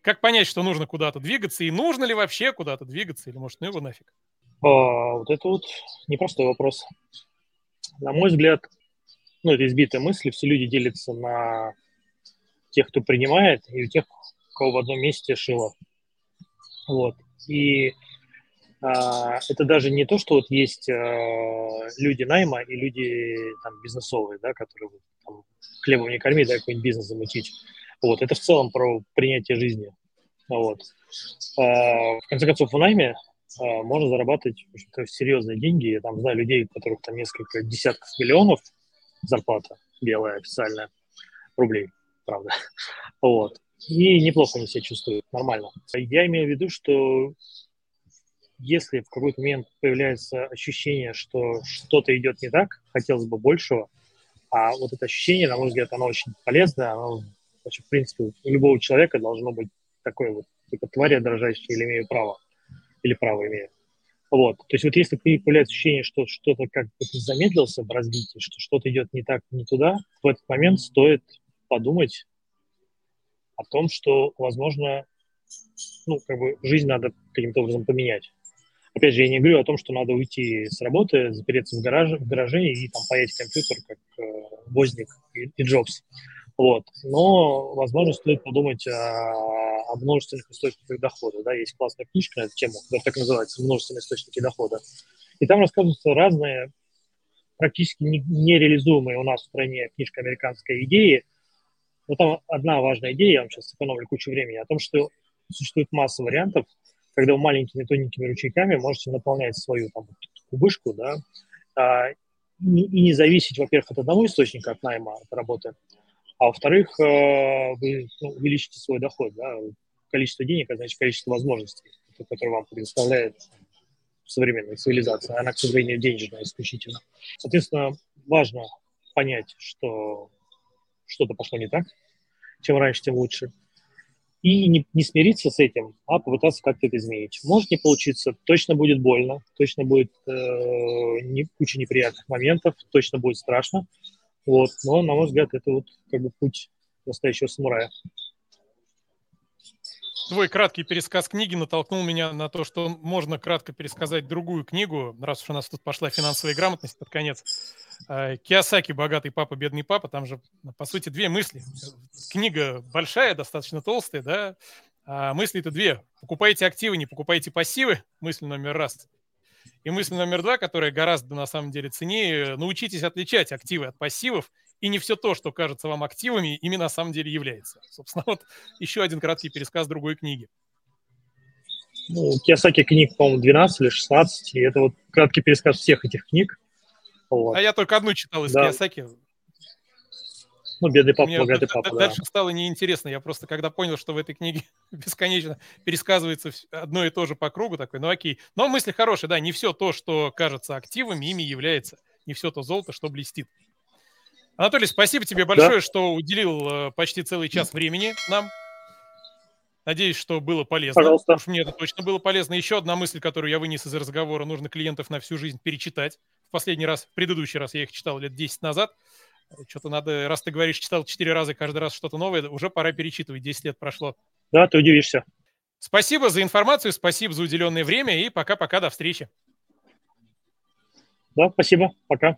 Как понять, что нужно куда-то двигаться, и нужно ли вообще куда-то двигаться, или может, ну его нафиг? А, вот это вот непростой вопрос. На мой взгляд, ну, это избитая мысль, все люди делятся на тех, кто принимает, и тех, у кого в одном месте шило. Вот. И это даже не то, что вот есть а, люди найма и люди там бизнесовые, да, которые там, хлебом не корми, да, какой-нибудь бизнес замутить. Вот. Это в целом про принятие жизни. Вот. А, в конце концов, в найме а, можно зарабатывать серьезные деньги. Я там знаю людей, у которых там несколько десятков миллионов зарплата белая официальная, рублей, правда. Вот. И неплохо они себя чувствуют, нормально. Я имею в виду, что если в какой-то момент появляется ощущение, что что-то идет не так, хотелось бы большего, а вот это ощущение, на мой взгляд, оно очень полезное, оно вообще, в принципе, у любого человека должно быть такое вот, типа, тварь я дрожащая или имею право или право имею. Вот. То есть вот если появляется ощущение, что что-то как-то замедлился в развитии, что что-то идет не так, не туда, в этот момент стоит подумать о том, что, возможно, ну, как бы жизнь надо каким-то образом поменять. Опять же, я не говорю о том, что надо уйти с работы, запереться в гараже, в гараже и там паять компьютер, как э, Возник и, и Джобс. Вот. Но, возможно, стоит подумать о, о множественных источниках дохода. Да? Есть классная книжка на эту тему, которая так называется «Множественные источники дохода». И там рассказываются разные, практически нереализуемые у нас в стране книжка американской идеи. Но там одна важная идея, я вам сейчас сэкономлю кучу времени, о том, что существует масса вариантов, когда вы маленькими тоненькими ручейками можете наполнять свою там, кубышку, да, а, и не зависеть, во-первых, от одного источника, от найма, от работы, а во-вторых, э, вы ну, увеличите свой доход, да, количество денег, а значит количество возможностей, которые вам предоставляет современная цивилизация. Она, к сожалению, денежная исключительно. Соответственно, важно понять, что что-то пошло не так. Чем раньше, тем лучше. И не, не смириться с этим, а попытаться как-то это изменить. Может не получиться, точно будет больно, точно будет э, не, куча неприятных моментов, точно будет страшно. Вот. Но, на мой взгляд, это вот как бы путь настоящего самурая. Твой краткий пересказ книги натолкнул меня на то, что можно кратко пересказать другую книгу, раз уж у нас тут пошла финансовая грамотность под конец. А, Киосаки «Богатый папа, бедный папа». Там же, по сути, две мысли. Книга большая, достаточно толстая, да, а мысли-то две. Покупайте активы, не покупайте пассивы. Мысль номер раз. И мысль номер два, которая гораздо на самом деле ценнее, научитесь отличать активы от пассивов, и не все то, что кажется вам активами, ими на самом деле является. Собственно, вот еще один краткий пересказ другой книги. Ну, Киосаки книг, по-моему, 12 или 16, и это вот краткий пересказ всех этих книг. Вот. А я только одну читал из да. Киосаки. Ну, бедный папа, Мне богатый папа, Дальше да. стало неинтересно. Я просто, когда понял, что в этой книге бесконечно пересказывается одно и то же по кругу, такой, ну окей. Но мысли хорошие, да, не все то, что кажется активами, ими является. Не все то золото, что блестит. Анатолий, спасибо тебе большое, да. что уделил э, почти целый час времени нам. Надеюсь, что было полезно. Пожалуйста. Уж мне это точно было полезно. Еще одна мысль, которую я вынес из разговора. Нужно клиентов на всю жизнь перечитать. В последний раз, в предыдущий раз я их читал лет 10 назад. Что-то надо, раз ты говоришь, читал четыре раза, каждый раз что-то новое, уже пора перечитывать, 10 лет прошло. Да, ты удивишься. Спасибо за информацию, спасибо за уделенное время и пока-пока, до встречи. Да, спасибо, пока.